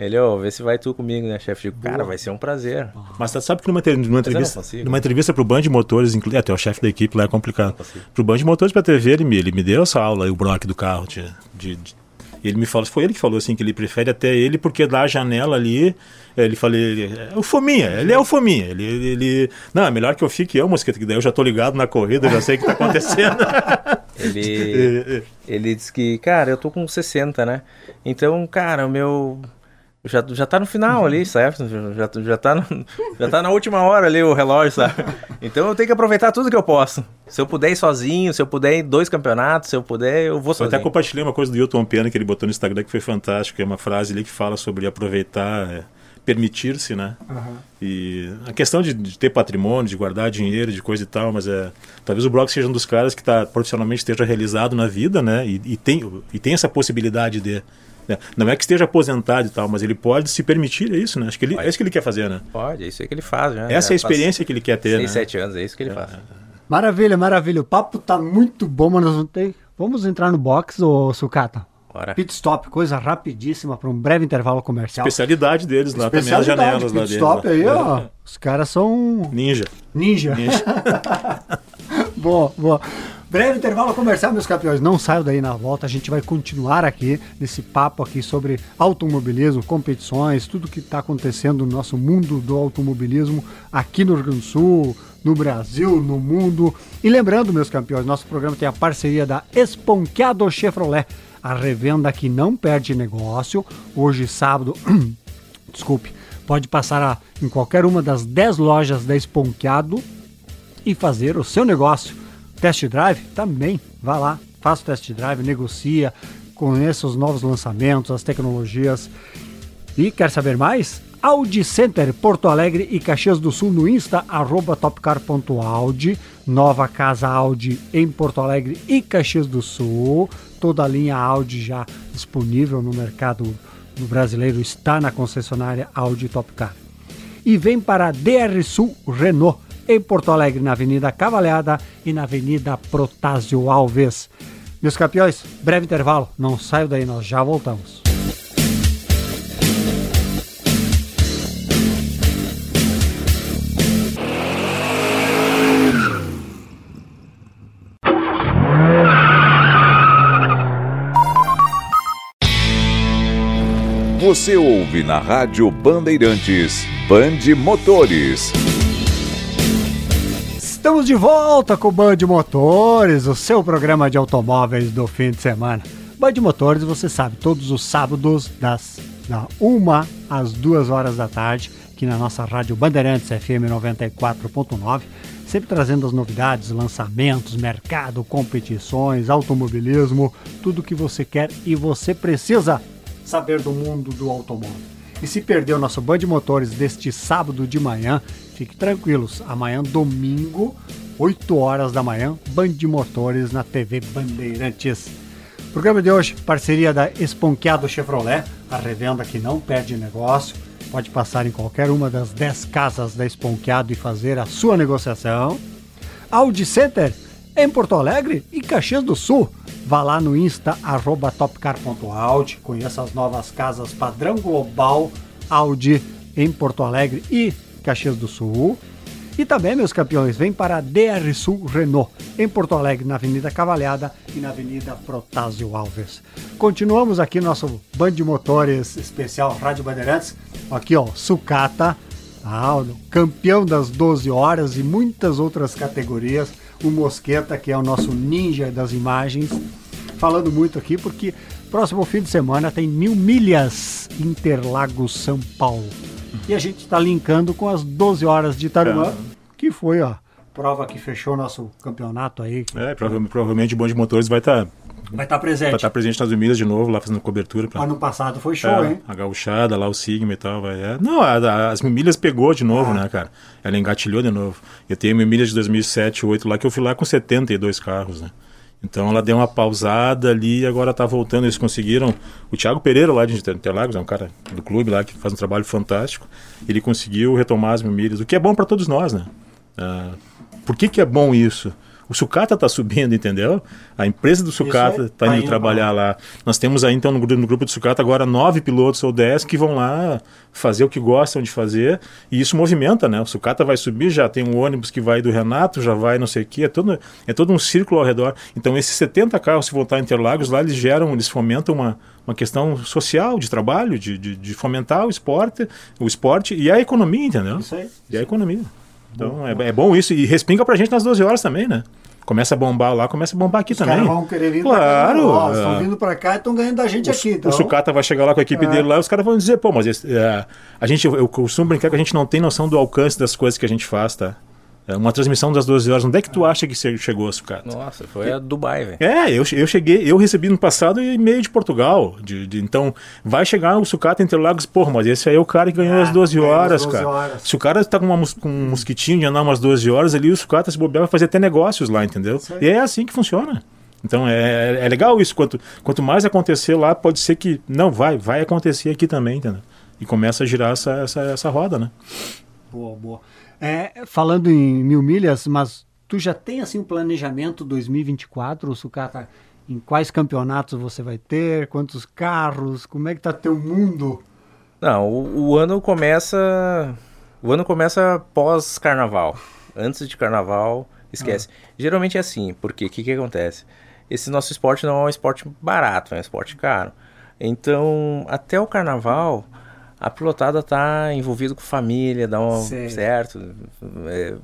é. Ele, ó, vê se vai tu comigo, né, chefe? Digo, cara, vai ser um prazer. Mas tá- sabe que numa, numa entrevista, numa entrevista pro Band de Motores, inclu- é, até o chefe da equipe lá é complicado. Pro Band de Motores pra TV, ele me, ele me deu essa aula aí, o Brock do carro. De, de- de- ele me falou, foi ele que falou assim, que ele prefere até ele, porque da janela ali, ele falou, ele, é o Fominha, ele é o Fominha. Ele, ele, ele- não, é melhor que eu fique eu, Mosqueta, que daí eu já tô ligado na corrida, já sei o que tá acontecendo. Ele, ele disse que, cara, eu tô com 60, né? Então, cara, o meu. Já, já tá no final ali, certo? Já, já, tá no- já tá na última hora ali o relógio, sabe? Então eu tenho que aproveitar tudo que eu posso. Se eu puder ir sozinho, se eu puder ir em dois campeonatos, se eu puder, eu vou Eu até sozinho. compartilhei uma coisa do Hilton Pena que ele botou no Instagram que foi fantástico. É uma frase ali que fala sobre aproveitar, é, permitir-se, né? E a questão de, de ter patrimônio, de guardar dinheiro, de coisa e tal, mas é talvez o Brock seja um dos caras que tá, profissionalmente esteja realizado na vida, né? E, e tem, e tem essa possibilidade de. Né? Não é que esteja aposentado e tal, mas ele pode se permitir, é isso, né? Acho que ele, é isso que ele quer fazer, né? Pode, é isso aí que ele faz, né? Essa é a experiência que ele quer ter, Seis, né? sete anos, é isso que ele faz. Maravilha, maravilha. O papo tá muito bom, mas nós vamos ter... Vamos entrar no box, ô Sucata? Bora. Pit stop, coisa rapidíssima para um breve intervalo comercial. Especialidade deles lá também, as janelas lá pit deles. stop lá. aí, É. ó. Os caras são Ninja. ninja. Ninja. Boa, boa. Breve intervalo comercial, meus campeões. Não saiam daí na volta. A gente vai continuar aqui nesse papo aqui sobre automobilismo, competições, tudo que está acontecendo no nosso mundo do automobilismo aqui no Rio Grande do Sul, no Brasil, no mundo. E lembrando, meus campeões, nosso programa tem a parceria da Esponqueado Chevrolet, a revenda que não perde negócio. Hoje, sábado, desculpe, pode passar a- em qualquer uma das 10 lojas da Esponqueado e fazer o seu negócio. Test drive também, vá lá, faça o test drive, negocia, conheça os novos lançamentos, as tecnologias. E quer saber mais? Audi Center, Porto Alegre e Caxias do Sul no Insta, arroba topcar.audi. Nova casa Audi em Porto Alegre e Caxias do Sul. Toda a linha Audi já disponível no mercado brasileiro está na concessionária Audi Topcar e vem para a DR Sul Renault, em Porto Alegre, na Avenida Cavalhada e na Avenida Protásio Alves. Meus campeões, breve intervalo, não saio daí, nós já voltamos. Você ouve na Rádio Bandeirantes Band Motores. Estamos de volta com o Band Motores, o seu programa de automóveis do fim de semana. Band Motores, você sabe, todos os sábados, das da 1 às 2 horas da tarde, aqui na nossa rádio Bandeirantes FM 94.9, sempre trazendo as novidades, lançamentos, mercado, competições, automobilismo, tudo que você quer e você precisa saber do mundo do automóvel. E se perdeu nosso Band Motores deste sábado de manhã, fique tranquilos. Amanhã, domingo, 8 horas da manhã, Band Motores na TV Bandeirantes. Programa de hoje, parceria da Esponqueado Chevrolet, a revenda que não perde negócio. Pode passar em qualquer uma das 10 casas da Esponqueado e fazer a sua negociação. Audi Center em Porto Alegre e Caxias do Sul. Vá lá no Insta, arroba topcar.audi, conheça as novas casas padrão global Audi em Porto Alegre e Caxias do Sul. E também, meus campeões, vem para a DR Sul Renault, em Porto Alegre, na Avenida Cavalhada e na Avenida Protásio Alves. Continuamos aqui nosso Band de Motores especial Rádio Bandeirantes. Aqui, ó, Sucata, ah, campeão das 12 horas e muitas outras categorias. O Mosqueta, que é o nosso ninja das imagens. Falando muito aqui porque próximo fim de semana tem mil milhas Interlagos São Paulo. E a gente está linkando com as 12 horas de Tarumã, que foi a prova que fechou nosso campeonato aí. É, prova- provavelmente o Band de Motores vai estar Vai estar presente. vai estar presente nas Minas de novo, lá fazendo cobertura. Pra, Ano passado foi show, É, hein? A gauchada, lá o Sigma e tal. Vai, é. Não, a- a- as Mimilhas pegou de novo, né, cara? Ela engatilhou de novo. Eu tenho Mimilhas de 2007, 2008 lá, que eu fui lá com 72 carros, né? Então ela deu uma pausada ali e agora está voltando. Eles conseguiram. O Thiago Pereira, lá de Interlagos, é um cara do clube lá que faz um trabalho fantástico. Ele conseguiu retomar as milhas, o que é bom para todos nós, né? Uh, por que, que é bom isso? O sucata está subindo, entendeu? A empresa do sucata está tá indo, indo trabalhar lá. Nós temos aí, então, no, no grupo do sucata agora nove pilotos ou dez que vão lá fazer o que gostam de fazer e isso movimenta, né? O sucata vai subir, já tem um ônibus que vai do Renato, já vai não sei o quê, é todo, é todo um círculo ao redor. Então, esses 70 carros, se voltar em Interlagos, lá eles geram, eles fomentam uma, uma questão social, de trabalho, de, de, de fomentar o esporte, o esporte e a economia, entendeu? Isso aí. E a economia. Então é, é, bom isso. E respinga pra gente nas 12 horas também, né? Começa a bombar lá, começa a bombar aqui Os também. vão querer vir claro. Pra estão vindo para cá e estão ganhando da gente o, aqui. Então. O Sucata vai chegar lá com a equipe é. dele lá e os caras vão dizer, pô, mas esse, é, a gente, eu costumo brincar que a gente não tem noção do alcance das coisas que a gente faz, tá? É uma transmissão das 12 horas. Onde é que tu acha que chegou, sucata? Nossa, foi a Dubai, velho. É, eu, eu cheguei, eu recebi no passado e-mail de Portugal. De, de, então, vai chegar o sucata Interlagos, porra, mas esse aí é o cara que ganhou ah, as 12 horas, 12 cara. Horas. Se o cara tá com, uma, com um mosquitinho de andar umas 12 horas ali, o sucata se bobear vai fazer até negócios lá, entendeu? E é assim que funciona. Então é, é, é legal isso. Quanto, quanto mais acontecer lá, pode ser que. Não, vai, vai acontecer aqui também, entendeu? E começa a girar essa, essa, essa roda, né? Boa, boa. É, falando em mil milhas, mas tu já tem assim um planejamento 2024, Sucata? Em quais campeonatos você vai ter? Quantos carros? Como é que tá teu mundo? Não, o, o ano começa. O ano começa pós carnaval. Antes de carnaval, esquece. Ah. Geralmente é assim, porque o que, que acontece? Esse nosso esporte não é um esporte barato, é um esporte caro. Então, até o carnaval, a pilotada tá envolvida com família, dá um certo. É,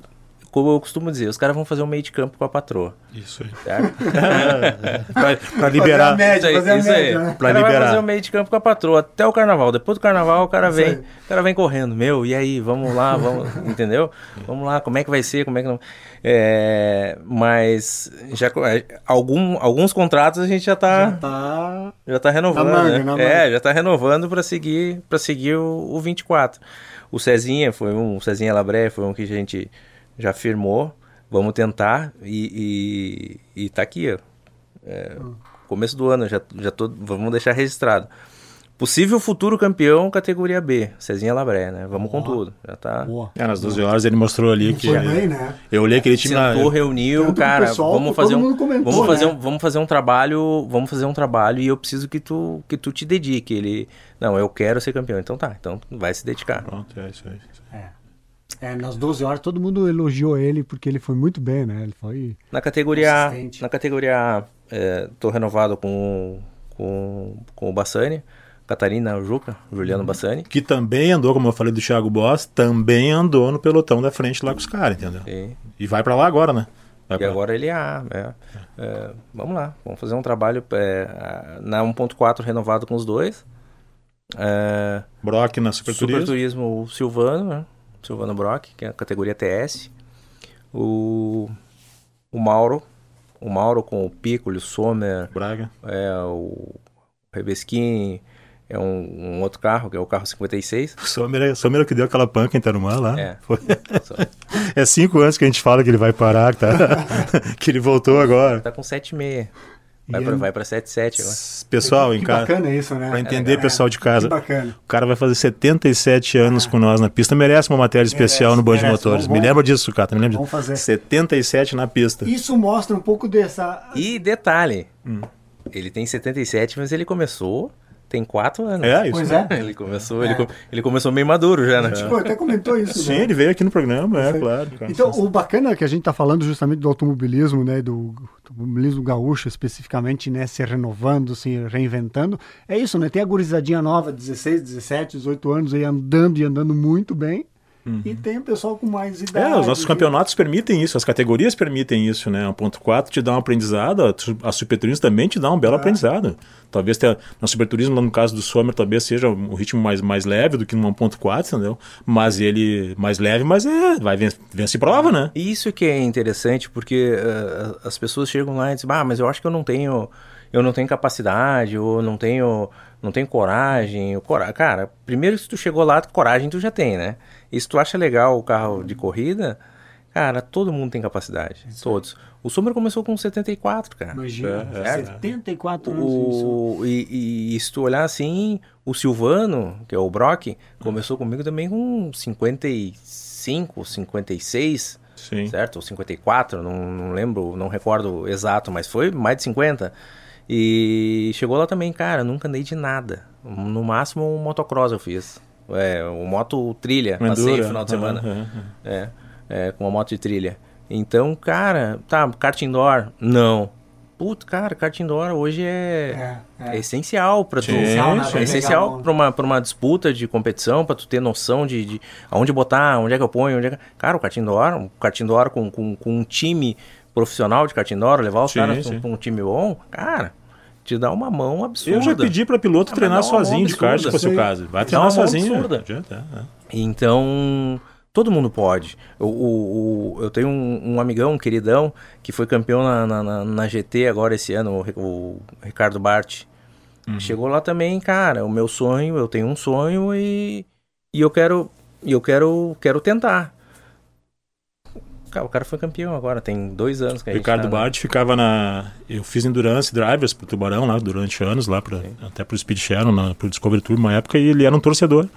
como eu costumo dizer, os caras vão fazer um meio de campo com a patroa. Isso aí. Certo? pra, pra liberar. Fazer a média, isso aí. Isso aí. Média, né? Pra liberar. vai fazer o um meio de campo com a patroa até o carnaval. Depois do carnaval, o cara vem, o cara vem correndo. Meu, e aí, vamos lá, vamos, entendeu? Vamos lá, como é que vai ser, como é que não. É, mas já é, algum, alguns contratos a gente já tá. Já tá, já tá renovando. Né? É, já tá renovando para seguir, pra seguir o, o 24. O Cezinha foi um, o Cezinha Labré foi um que a gente já firmou, vamos tentar e, e, e tá aqui, ó. É, hum. Começo do ano, já, já tô, vamos deixar registrado. Possível futuro campeão categoria B, Cezinha Labré, né? Vamos Boa. com tudo. Já tá. Boa. É, nas 12 horas ele mostrou ali que. Foi bem, né? Eu olhei aquele time Sentou, reuniu, cara, pessoal, vamos fazer um comentou, vamos fazer né? um, vamos fazer um trabalho, vamos fazer um trabalho e eu preciso que tu que tu te dedique. Ele, não, eu quero ser campeão. Então tá, então vai se dedicar. Pronto, é isso aí. É. É, nas 12 horas todo mundo elogiou ele porque ele foi muito bem, né? Ele foi na categoria na categoria é, tô renovado com com, com o Bassani, Catarina Juca, Juliano uhum. Bassani. Que também andou, como eu falei do Thiago Boss, também andou no pelotão da frente lá com os caras, entendeu? Sim. E vai para lá agora, né? Vai e agora ele é A. É. É, vamos lá, vamos fazer um trabalho é, na 1.4 renovado com os dois. É, Brock na Super Turismo. Super Turismo o Silvano, né? Silvano Brock, que é a categoria TS. O, o Mauro, o Mauro com o Piccolo, o Sommer, Braga. É, o Rebesquim, é um, um, outro carro, que é o carro 56. O Sommer é, Sommer é o que deu aquela panca em Tarumã lá. É. é cinco anos que a gente fala que ele vai parar, tá? que ele voltou agora. Tá com 7,6. Vai, pra, vai pra 7,7 agora. Pessoal, que, em casa. bacana isso, né? Pra entender, é, pessoal de casa. Que bacana. O cara vai fazer 77 anos é. com nós na pista. Merece uma matéria especial merece, no Band de Motores. Vamos, me lembra disso, Cata. Me lembra vamos fazer. 77 na pista. Isso mostra um pouco dessa. E detalhe: hum. ele tem 77, mas ele começou tem quatro anos. É, isso. Pois é. Ele começou, é. ele, ele começou meio maduro já, né? Tipo, até comentou isso. Sim, né? ele veio aqui no programa, é, claro. Então, o bacana é que a gente está falando justamente do automobilismo, né? Do, do automobilismo gaúcho, especificamente, né? Se renovando, se reinventando. É isso, né? Tem a gurizadinha nova, 16, 17, 18 anos aí andando e andando muito bem. Uhum. E tem o pessoal com mais idade. É, os nossos campeonatos permitem isso, as categorias permitem isso, né? 1.4 te dá um aprendizado, a Superturismo também te dá um belo é. aprendizado. Talvez tenha, no Superturismo, no caso do Sommer, talvez seja um ritmo mais, mais leve do que no 1.4, entendeu? Mas ele mais leve, mas é, vai vence prova, né? Isso que é interessante, porque uh, as pessoas chegam lá e dizem, ah, mas eu acho que eu não tenho eu não tenho capacidade, ou não tenho, não tenho coragem. Cora... Cara, primeiro se tu chegou lá, coragem tu já tem, né? E se tu acha legal o carro de corrida, Cara, todo mundo tem capacidade. Isso todos. O Sombra começou com 74, cara. Imagina, é, é, 74 anos. O, e, e, se tu olhar assim, o Silvano, que é o Brock, começou comigo também com 55, 56. Sim. Certo? Ou 54, não, não lembro, não recordo exato, mas foi mais de 50. E chegou lá também, cara, nunca andei de nada. No máximo um motocross eu fiz. É, um moto trilha, Endura. passei no final de semana. Uhum. É, é, com uma moto de trilha. Então, cara, tá, kart indoor? Não. Puto, cara, kart indoor hoje é, é, é. é essencial para tu. Sim, é essencial para uma, pra uma disputa de competição, para tu ter noção de, de aonde botar, onde é que eu ponho, onde é que... Cara, o kart indoor, um kart indoor com, com, com um time profissional de kart indoor, levar os sim, caras para um time bom, cara, te dá uma mão absurda. Eu já pedi para piloto ah, treinar sozinho de kart, se fosse o caso. Vai treinar sozinho. Absurda. Já tá, é. Então, Todo mundo pode. O, o, o eu tenho um, um, amigão, um queridão, que foi campeão na, na, na GT agora esse ano, o, o Ricardo Bart. Uhum. Chegou lá também, cara, o meu sonho, eu tenho um sonho e, e eu quero eu quero quero tentar. O cara foi campeão agora, tem dois anos que a Ricardo tá, Bart ficava na. Eu fiz Endurance Drivers pro Tubarão lá durante anos, lá pra, até pro Speed Channel, na, pro Discovery Tour, uma época, e ele era um torcedor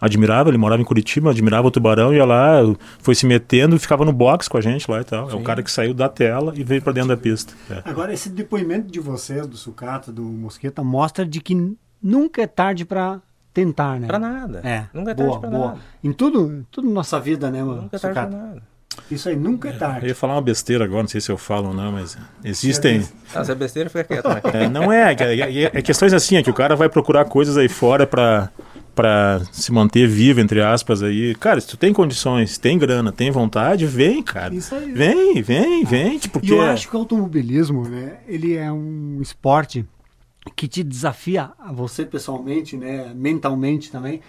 admirava, ele morava em Curitiba, admirava o Tubarão, ia lá, foi se metendo e ficava no box com a gente lá e tal. Sim. É um cara que saiu da tela e veio para dentro da pista. É. Agora, esse depoimento de vocês, do Sucata, do Mosqueta, mostra de que nunca é tarde para tentar, né? Pra nada. É. Nunca é tarde boa, pra boa. nada. Em tudo, tudo na nossa vida, né, mano? Nunca é tarde Sucata? pra nada. Isso aí nunca é tarde. Eu ia falar uma besteira agora, não sei se eu falo ou não, mas existem. Ah, se é besteira, fica quieto. Né? É, não é, é, é, questões assim, é que o cara vai procurar coisas aí fora para para se manter vivo, entre aspas, aí. Cara, se tu tem condições, tem grana, tem vontade, vem, cara. Isso aí. Vem, vem, vem. Tipo, e eu é... acho que o automobilismo, né, ele é um esporte que te desafia, a você pessoalmente, né, mentalmente também,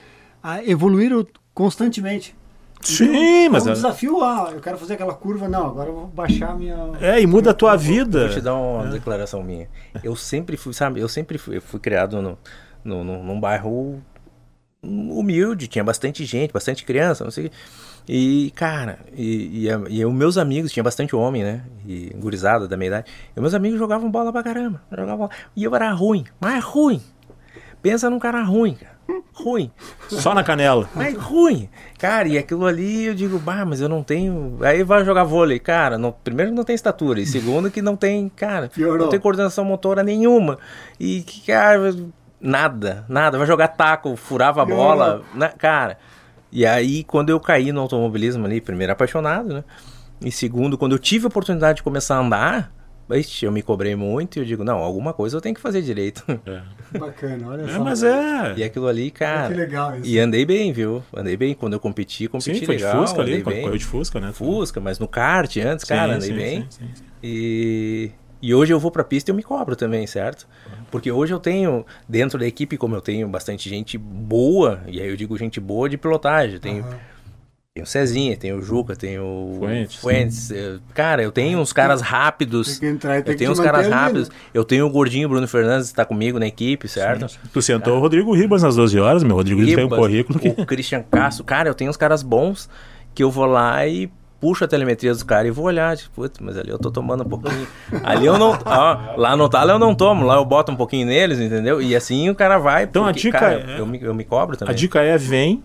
a evoluir constantemente. Sim, então, mas. É um desafio, ah, eu quero fazer aquela curva, não, agora eu vou baixar minha. É, e muda a tua vida. Vou te dar uma é. declaração minha. Eu sempre fui, sabe, eu sempre fui, eu fui criado no, no, no, num bairro humilde, tinha bastante gente, bastante criança, não sei E, cara, e, e, e os meus amigos, tinha bastante homem, né? E gurizada da minha idade. E meus amigos jogavam bola pra caramba. Jogavam bola. E eu era ruim, mas ruim. Pensa num cara ruim, cara. Ruim. Só na canela. Mas ruim. Cara, e aquilo ali eu digo, bah, mas eu não tenho. Aí vai jogar vôlei. Cara, no primeiro não tem estatura. E segundo que não tem, cara, Piorou. não tem coordenação motora nenhuma. E, cara, Nada, nada. Vai jogar taco, furava a bola. Na, né, cara. E aí, quando eu caí no automobilismo ali, primeiro apaixonado, né? E segundo, quando eu tive a oportunidade de começar a andar, eu me cobrei muito e eu digo, não, alguma coisa eu tenho que fazer direito. É. Bacana, olha é, só. Mas é. E aquilo ali, cara. que legal isso. E andei bem, viu? Andei bem. Quando eu competi, competi sim, foi legal. De Fusca ali, bem. de Fusca, né? Fusca, mas no kart antes, sim, cara, andei sim, bem. Sim, sim, E e hoje eu vou pra pista e eu me cobro também, certo? Porque hoje eu tenho, dentro da equipe, como eu tenho bastante gente boa, e aí eu digo gente boa de pilotagem, tenho. Uhum. Tem o Cezinha, tem o Juca, tem o Fuentes. Fuentes. Cara, eu tenho uns caras rápidos. Tem entrar, eu tenho uns caras rápidos. Eu tenho o gordinho Bruno Fernandes que está comigo na equipe, certo? Sim. Tu sentou o Rodrigo Ribas nas 12 horas, meu. Rodrigo Ribas, tem um currículo. Que... O Christian Castro. Cara, eu tenho uns caras bons que eu vou lá e puxo a telemetria dos caras e vou olhar, tipo, putz, mas ali eu tô tomando um pouquinho. ali eu não. Ó, lá no talo eu não tomo, lá eu boto um pouquinho neles, entendeu? E assim o cara vai. Então porque, a dica cara, é. Eu me, eu me cobro também. A dica é: vem,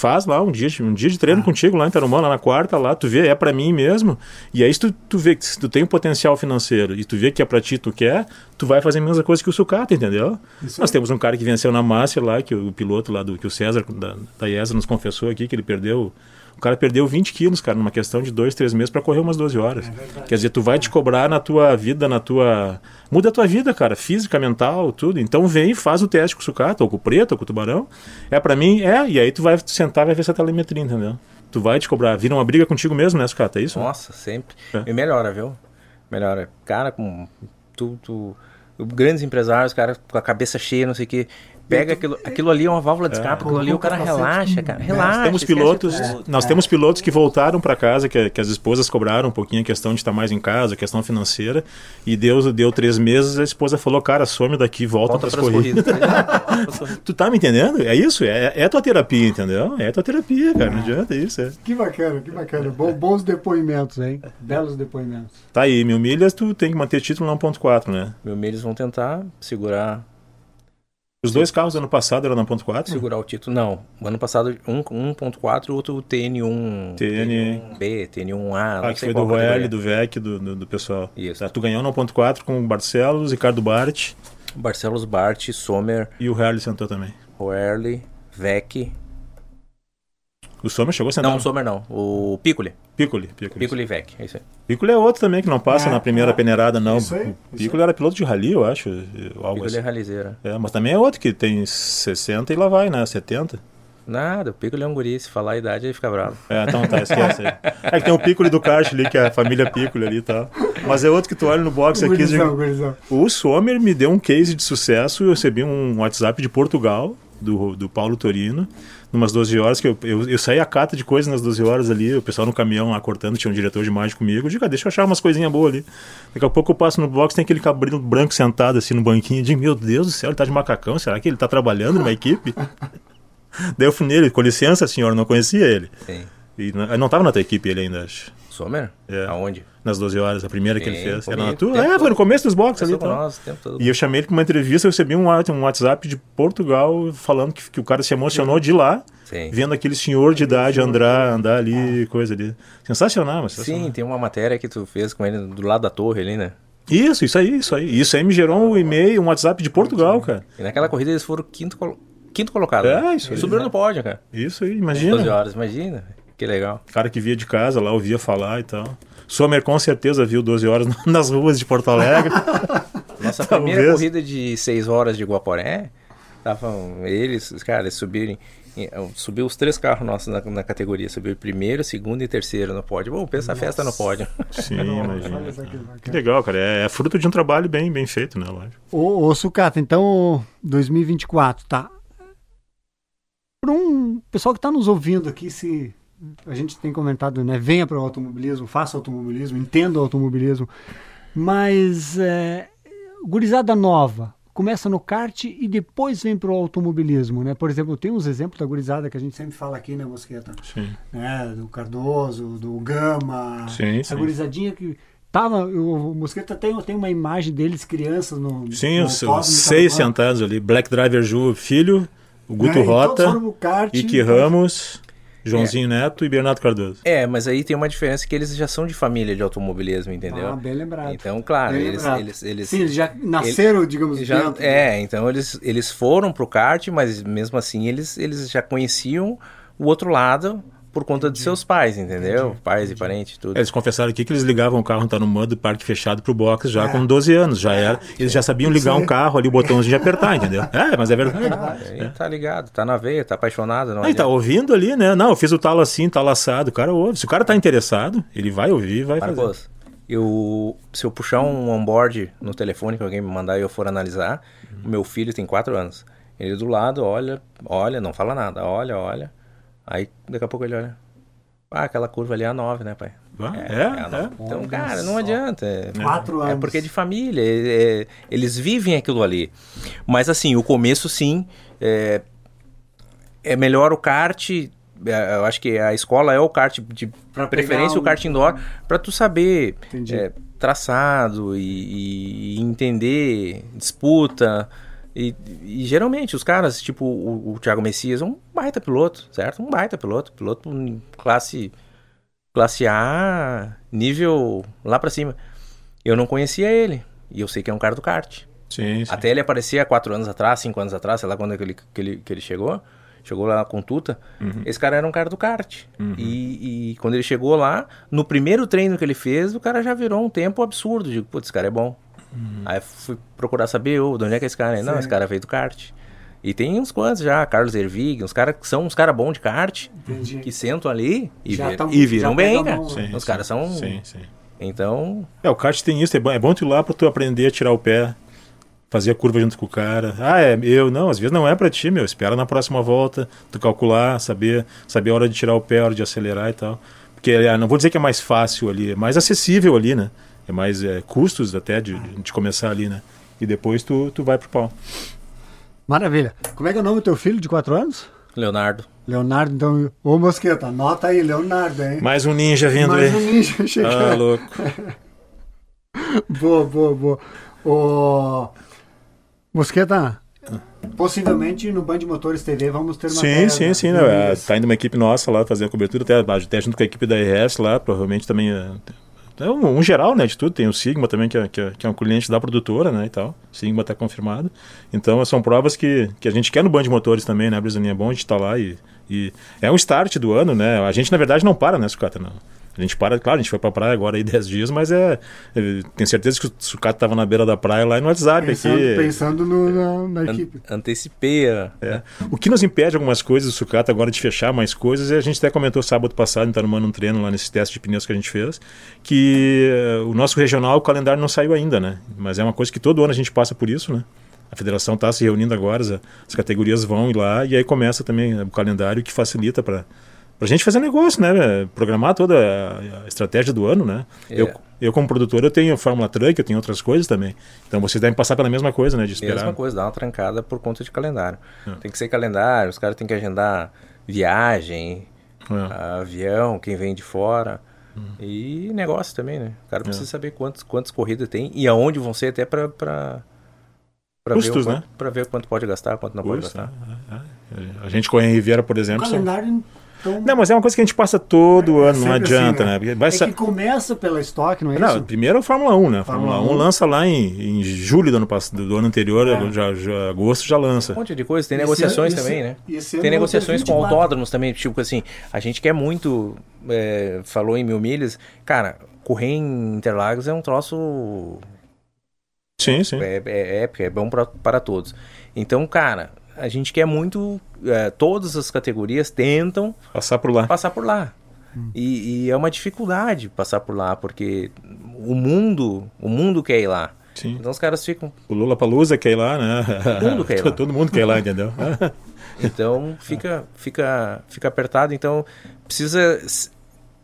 faz lá um dia, um dia de treino ah. contigo lá em Tarumã, lá na quarta, lá, tu vê, é para mim mesmo. E aí, se tu, tu vê que se tu tem um potencial financeiro e tu vê que é pra ti, tu quer, tu vai fazer a mesma coisa que o Sucata, entendeu? Isso Nós é. temos um cara que venceu na Master lá, que o piloto lá do que o César da, da IESA nos confessou aqui, que ele perdeu o cara perdeu 20 quilos, cara, numa questão de dois, três meses para correr umas 12 horas. É Quer dizer, tu vai te cobrar na tua vida, na tua. Muda a tua vida, cara, física, mental, tudo. Então vem e faz o teste com o sucata, ou com o preto, ou com o tubarão. É para mim, é, e aí tu vai sentar e vai ver essa telemetria, entendeu? Tu vai te cobrar. Vira uma briga contigo mesmo, né, sucata? É isso? Nossa, sempre. É. E melhora, viu? Melhora. Cara, com tu, tu, grandes empresários, cara com a cabeça cheia, não sei o quê pega aquilo, aquilo ali é uma válvula de escape, aquilo ali o cara relaxa, cara, relaxa. Nós temos pilotos, nós temos pilotos que voltaram para casa, que, que, as esposas cobraram um pouquinho a questão de estar mais em casa, a questão financeira, e Deus deu três meses, a esposa falou, cara, some daqui, volta, volta para as corridas. corridas. tu tá me entendendo? É isso, é, é tua terapia, entendeu? É tua terapia, cara, não adianta isso. É. Que bacana, que bacana. bons depoimentos, hein? Belos depoimentos. Tá aí, mil milhas, tu tem que manter título no 1.4, né? Mil milhas vão tentar segurar os dois carros ano passado eram na 1.4? Segurar o título, não. Ano passado, um 1.4 e outro TN1. TN1B, TN1A. Ah, que foi do Roel, do VEC, do, do, do, pessoal. Isso. Tá, tu ganhou no 1.4 com o Barcelos, Ricardo Bart. Barcelos, Bart, Sommer. E o Harley sentou também. O Harley, VEC, o Sommer chegou a sentar? Não, o Sommer não. O Piccoli. Piccoli. Piccoli, Piccoli Vec, é isso aí. Piccoli é outro também que não passa é, na primeira é. peneirada, não. Isso aí, o Piccoli era piloto de rally, eu acho. Algo Piccoli assim. é ralizeira. É, mas também é outro que tem 60 e lá vai, né? 70. Nada, o Piccoli é um guri, se falar a idade aí fica bravo. É, então tá, esquece aí. É que tem o Piccoli do kart ali, que é a família Piccoli ali e tá. tal. Mas é outro que tu olha no box aqui. Gurizão, gurizão. O Sommer me deu um case de sucesso, eu recebi um WhatsApp de Portugal, do, do Paulo Torino, numas 12 horas, que eu, eu, eu saí a cata de coisas nas 12 horas ali, o pessoal no caminhão lá cortando, tinha um diretor de imagem comigo, eu digo, ah, deixa eu achar umas coisinhas boas ali. Daqui a pouco eu passo no box, tem aquele cabrinho branco sentado assim no banquinho, eu digo, meu Deus do céu, ele tá de macacão, será que ele tá trabalhando numa equipe? Daí eu fui nele, com licença senhor, não conhecia ele. Sim. E não, não tava na tua equipe ele ainda, acho. Sommer? É. Aonde? Nas 12 horas, a primeira Sim, que ele fez. Era na tua? É, foi no começo dos boxes ali. Nós, e eu chamei ele para uma entrevista, eu recebi um, um WhatsApp de Portugal falando que, que o cara se emocionou de lá. Sim. Vendo aquele senhor de idade andar, andar ali, coisa ali. Sensacional, mas sensacional. Sim, tem uma matéria que tu fez com ele do lado da torre ali, né? Isso, isso aí, isso aí. Isso aí me gerou um e-mail, um WhatsApp de Portugal, cara. E naquela corrida eles foram quinto, quinto colocado. É, né? isso aí. Subiram no pódio, cara. Isso aí, imagina. 12 horas, imagina. Que legal. Cara que via de casa lá, ouvia falar e tal. Sommer com certeza viu 12 horas nas ruas de Porto Alegre. Nossa primeira corrida de 6 horas de Guaporé, estavam eles, os caras subirem. Subiu os três carros nossos na, na, categoria. Subiu primeiro, segundo e terceiro no pódio. Bom, pensa Nossa. a festa no pódio. Sim, imagina. Que legal, cara. É, é, fruto de um trabalho bem, bem feito, né, lógico. Ô, ô Sucata, então 2024, tá? Para um pessoal que está nos ouvindo aqui, se a gente tem comentado, né? Venha para o automobilismo, faça automobilismo, entenda o automobilismo. Mas é, gurizada nova, começa no kart e depois vem para o automobilismo, né? Por exemplo, tem uns exemplos da gurizada que a gente sempre fala aqui, né, Mosqueta? Sim. Né? Do Cardoso, do Gama. Sim, a sim. gurizadinha que tava, o Mosqueta tem, tem uma imagem deles crianças no Sim, no os, seis sentados ali, Black Driver Ju, filho, o Guto é, Rota, Ike Ramos... Joãozinho é. Neto e Bernardo Cardoso. É, mas aí tem uma diferença que eles já são de família de automobilismo, entendeu? Ah, bem lembrado. Então, claro, eles, eles, eles, Sim, eles já nasceram, eles, digamos, já, dentro. É, então eles, eles foram pro kart, mas mesmo assim eles, eles já conheciam o outro lado por conta de seus pais, entendeu? Entendi. Pais Entendi. e parentes, tudo. Eles confessaram aqui que eles ligavam o carro tá no modo parque fechado pro box já é. com 12 anos, já era. Eles já sabiam ligar um carro ali, o botãozinho de apertar, entendeu? É, mas é verdade. É, tá ligado, tá na veia, tá apaixonado. Não Aí tá ouvindo ali, né? Não, eu fiz o talo assim, talo assado, o cara ouve. Se o cara tá interessado, ele vai ouvir, vai Marcos, fazer. Eu, se eu puxar um onboard no telefone que alguém me mandar e eu for analisar, uhum. meu filho tem 4 anos. Ele do lado olha, olha, não fala nada, olha, olha. Aí daqui a pouco ele olha. Ah, aquela curva ali é a 9, né, pai? Ah, é, é, é, Então, cara, não adianta. É, Quatro anos. É porque é de família. É, é, eles vivem aquilo ali. Mas, assim, o começo, sim. É, é melhor o kart. Eu acho que a escola é o kart de pra preferência, o kart indoor, para tu saber traçado e, e entender disputa. E, e, geralmente os caras, tipo o, o Thiago Messias, é um baita piloto, certo? Um baita piloto, piloto classe classe A, nível lá para cima. Eu não conhecia ele, e eu sei que é um cara do kart. Sim, sim. Até ele aparecia quatro anos atrás, cinco anos atrás, sei lá quando é que ele, que ele, que ele chegou. Chegou lá com Tuta. Uhum. Esse cara era um cara do kart. Uhum. E, e, quando ele chegou lá, no primeiro treino que ele fez, o cara já virou um tempo absurdo. Digo, putz, esse cara é bom. Uhum. Aí fui procurar saber, oh, de onde é que é esse cara? Não, esse cara veio do kart. E tem uns quantos já, Carlos Ervig, uns caras que são uns caras bons de kart, Entendi. que sentam ali e, vir, tão, e viram bem, cara. Sim, os caras são. Sim, sim. Então. É, o kart tem isso, é bom, é bom tu ir lá pra tu aprender a tirar o pé. fazia curva junto com o cara. Ah, é eu. Não, às vezes não é para ti, meu. Espera na próxima volta, tu calcular, saber, saber a hora de tirar o pé, a hora de acelerar e tal. Porque ah, não vou dizer que é mais fácil ali, é mais acessível ali, né? É mais é, custos até de, de começar ali, né? E depois tu, tu vai pro pau. Maravilha. Como é que é o nome do teu filho de 4 anos? Leonardo. Leonardo, então. Ô Mosqueta, anota aí, Leonardo, hein? Mais um ninja vindo Mais aí. um ninja chegando. Ah, louco. boa, boa, boa. Ô. Mosqueta, possivelmente no Band Motores TV vamos ter uma Sim, sim, sim. Né? Tá indo uma equipe nossa lá fazer a cobertura, até, até junto com a equipe da RS lá, provavelmente também. É, um, um, geral, né, de tudo. Tem o Sigma também, que é, que é, que é um cliente da produtora, né, e tal. Sigma está confirmado. Então, são provas que, que a gente quer no Band Motores também, né, Brisaninha? É bom a gente estar tá lá e, e... É um start do ano, né? A gente, na verdade, não para, né, Sucata? Não. A gente para, claro, a gente foi pra praia agora aí 10 dias, mas é. é tenho certeza que o sucata tava na beira da praia lá no WhatsApp pensando, aqui. Pensando no, na, na, equipe. Antecipei. É. O que nos impede algumas coisas, o sucata agora de fechar mais coisas, é a gente até comentou sábado passado, em Tarumã, um treino lá nesse teste de pneus que a gente fez, que uh, o nosso regional, o calendário não saiu ainda, né? Mas é uma coisa que todo ano a gente passa por isso, né? A federação está se reunindo agora, as, as categorias vão ir lá e aí começa também o calendário que facilita para Pra gente fazer negócio, né? Programar toda a, estratégia do ano, né? É. Eu, eu, como produtor, eu tenho Fórmula Truck, eu tenho outras coisas também. Então vocês devem passar pela mesma coisa, né? De esperar. Mesma coisa, dá uma trancada por conta de calendário. É. Tem que ser calendário, os caras têm que agendar viagem, é. avião, quem vem de fora. Hum. E negócio também, né? O cara precisa é. saber quantos, quantas corridas tem e aonde vão ser até para para Custos, ver né? Para ver quanto pode gastar, quanto não Custo, pode gastar. É, é. A gente corre em Riviera, por exemplo. O calendário são... Então, não, mas é uma coisa que a gente passa todo é, ano, não adianta, assim, né? Vai é que começa pela estoque, não é não, isso? Primeiro é a Fórmula 1, né? A Fórmula, Fórmula 1 lança lá em, em julho do ano, passado, do ano anterior, é. já, já, agosto já lança. Um monte de coisa, tem esse negociações esse, também, né? Tem negociações com autódromos também, tipo assim, a gente quer muito, é, falou em mil milhas, cara, correr em Interlagos é um troço... Sim, sim. É, é épico, é bom pra, para todos. Então, cara, a gente quer muito, é, todas as categorias tentam passar por lá. Passar por lá. Hum. E, e, é uma dificuldade passar por lá, porque o mundo, o mundo quer ir lá. Sim. Então os caras ficam. O Lula Palusa quer ir lá, né? Todo mundo quer ir lá. Todo mundo quer ir lá, entendeu? então fica, fica, fica apertado. Então precisa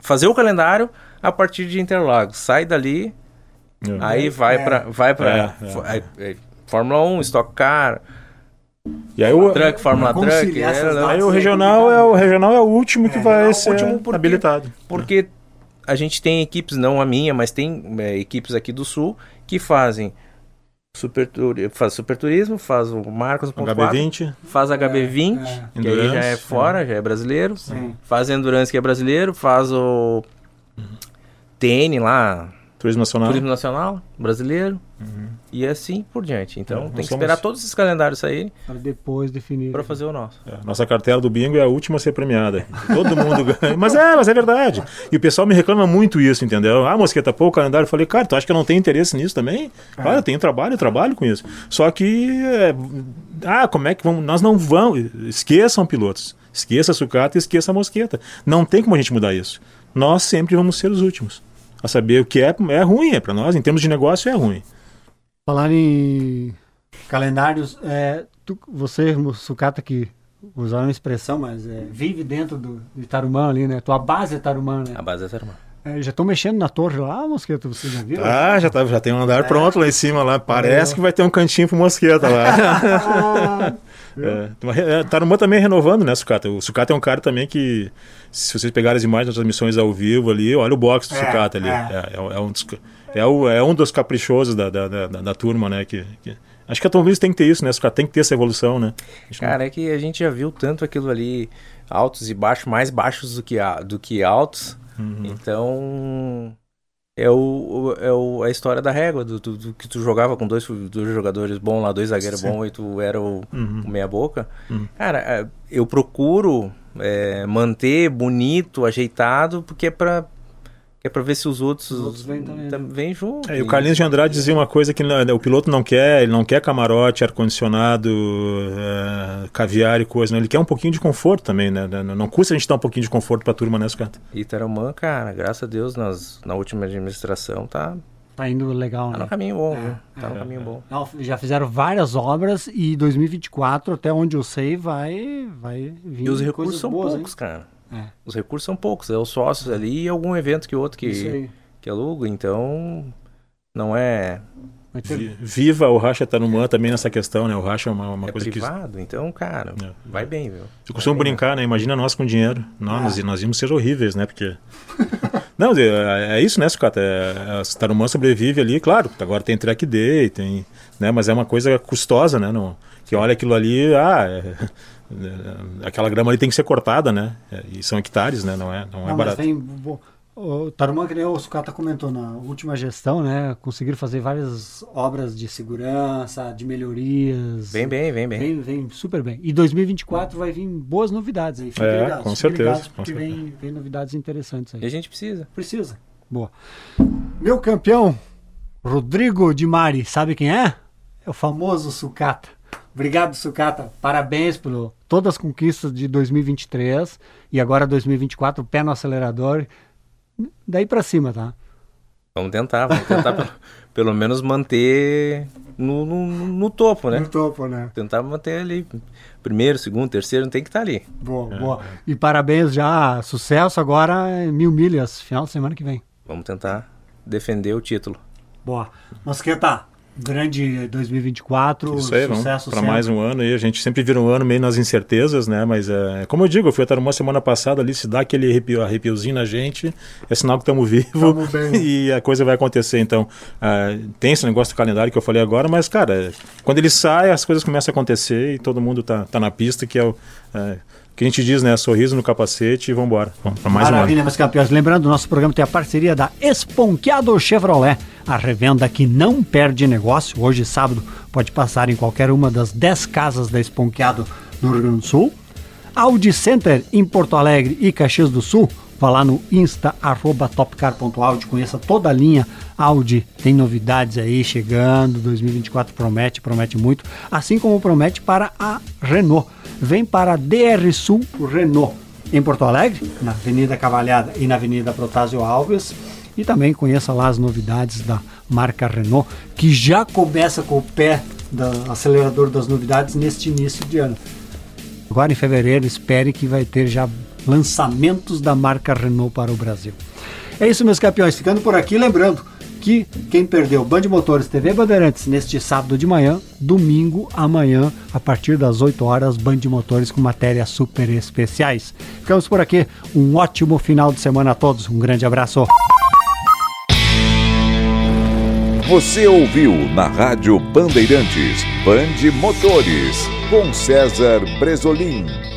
fazer o calendário a partir de Interlagos. Sai dali, é. aí vai é. para vai para é, é. é, Fórmula 1, Stock Car. E aí o truck, Fórmula Truck, é, aí o regional é o regional é o último que é, vai ser último porque, habilitado. Porque a gente tem equipes, não a minha, mas tem é, equipes aqui do sul que fazem super, faz super turismo, faz o Marcos HB20, faz HB20, é, é. que aí já é fora, é. já é brasileiro, Sim. faz Endurance que é brasileiro, faz o uhum. TN lá, Turismo Nacional. Turismo Nacional, brasileiro. Uhum. E assim por diante. Então é, tem que somos... esperar todos esses calendários saírem. Para depois definir. Para fazer o nosso. É, nossa cartela do bingo é a última a ser premiada. Todo mundo ganha. Mas é, mas é verdade. E o pessoal me reclama muito isso, entendeu? Ah, Mosqueta, pô, o calendário. Eu falei, cara, tu acha que eu não tenho interesse nisso também? É. Claro, eu tenho trabalho, eu trabalho com isso. Só que. É... Ah, como é que vamos. Nós não vamos. Esqueçam pilotos. Esqueça a sucata e esqueça a mosqueta. Não tem como a gente mudar isso. Nós sempre vamos ser os últimos a saber o que é, é ruim, é para nós, em termos de negócio é ruim. Falar em calendários, é, tu, você, Sucata, que usaram uma expressão, mas é, vive dentro do, de Tarumã ali, né? Tua base é Tarumã, né? A base é Tarumã. É, já estão mexendo na torre lá, Mosqueta, você já viu? Ah, já, tá, já tem um andar é. pronto lá em cima lá. Parece que vai ter um cantinho pro Mosqueta lá. é, Tarumã também renovando, né, Sucata? O Sucata é um cara também que se vocês pegarem as imagens das transmissões ao vivo ali, olha o box do é, sucata ali. É. É, é, é um dos, é, o, é um dos caprichosos da, da, da, da turma, né? Que, que, acho que a Tom tem que ter isso, né? Sucata tem que ter essa evolução, né? Cara, não... é que a gente já viu tanto aquilo ali, altos e baixos, mais baixos do que, do que altos. Uhum. Então é, o, é o, a história da régua, do, do, do, que tu jogava com dois, dois jogadores bons lá, dois zagueiros bons e tu era o, uhum. o meia boca. Uhum. Cara, é, eu procuro é, manter bonito, ajeitado, porque é para é para ver se os outros, os outros vêm, vêm junto. É, e o Carlinhos de Andrade dizia uma coisa que não, o piloto não quer, ele não quer camarote, ar-condicionado, é, caviar e coisa, não. ele quer um pouquinho de conforto também, né? Não custa a gente dar um pouquinho de conforto para a turma, né, Scott? E Tarumã, cara, graças a Deus, nas, na última administração tá tá indo legal, tá né? no caminho bom, é, Tá é, no caminho bom. Não, já fizeram várias obras e 2024, até onde eu sei, vai, vai vir E os recursos são boas, poucos, hein? cara. É. Os recursos são poucos, é os sócios ali e algum evento que outro que, que aluga, então não é Viva o Racha Tarumã também nessa questão, né? O Racha é uma, uma é coisa privado, que... então, cara, é. vai bem, viu? Eu costumo brincar, né? Imagina nós com dinheiro. Nós, nós, nós íamos ser horríveis, né? Porque... Não, é, é isso, né, Sucata? É, a Tarumã sobrevive ali, claro, agora tem track day, tem... Né? Mas é uma coisa custosa, né? No... Que olha aquilo ali, ah... É... Aquela grama ali tem que ser cortada, né? E são hectares, né? Não é, não, é não é barato. Vem, o Tarumã, que nem o Sucata comentou na última gestão, né? Conseguiram fazer várias obras de segurança, de melhorias. Bem, bem, bem, bem. Vem, vem super bem. E 2024 vai vir boas novidades aí. Fiquem é, ligados, com certeza. Ligados, porque com vem, vem novidades interessantes aí. E a gente precisa. Precisa. Boa. Meu campeão, Rodrigo Di Mari, sabe quem é? É o famoso Sucata. Obrigado, Sucata. Parabéns por todas as conquistas de 2023 e agora 2024, pé no acelerador daí para cima, tá? Vamos tentar, vamos tentar pelo, pelo, menos manter no, no, no, topo, né? No topo, né? Tentar manter ali. Primeiro, segundo, terceiro, tem que estar tá ali. Boa, é. boa. E parabéns já, sucesso agora mil milhas, final de semana que vem. Vamos tentar defender o título. Boa. Mosqueta, grande 2024, Isso aí, sucesso para mais um ano e a gente sempre vira um ano meio nas incertezas, né? Mas é, como eu digo, eu fui até uma semana passada ali, se dá aquele arrepio, arrepiozinho na gente, é sinal que estamos vivos e a coisa vai acontecer. Então, uh, tem esse negócio do calendário que eu falei agora, mas cara, quando ele sai, as coisas começam a acontecer e todo mundo tá, tá na pista, que é o uh, que a gente diz, né? Sorriso no capacete e vamos embora. Para mais Maravilha, um meus campeões. Lembrando, nosso programa tem a parceria da Esponqueado Chevrolet, a revenda que não perde negócio. Hoje, sábado, pode passar em qualquer uma das 10 casas da Esponqueado no Rio Grande do Sul. Audi Center em Porto Alegre e Caxias do Sul. Vá lá no insta, arroba topcar.audi, conheça toda a linha Audi. Tem novidades aí chegando, 2024 promete, promete muito. Assim como promete para a Renault vem para a DR Sul Renault, em Porto Alegre, na Avenida Cavalhada e na Avenida Protásio Alves. E também conheça lá as novidades da marca Renault, que já começa com o pé do acelerador das novidades neste início de ano. Agora em fevereiro, espere que vai ter já lançamentos da marca Renault para o Brasil. É isso, meus campeões. Ficando por aqui, lembrando que quem perdeu Band Motores TV Bandeirantes neste sábado de manhã, domingo amanhã, a partir das 8 horas, Band Motores com matérias super especiais. Ficamos por aqui. Um ótimo final de semana a todos. Um grande abraço. Você ouviu na Rádio Bandeirantes Band Motores com César Bresolim.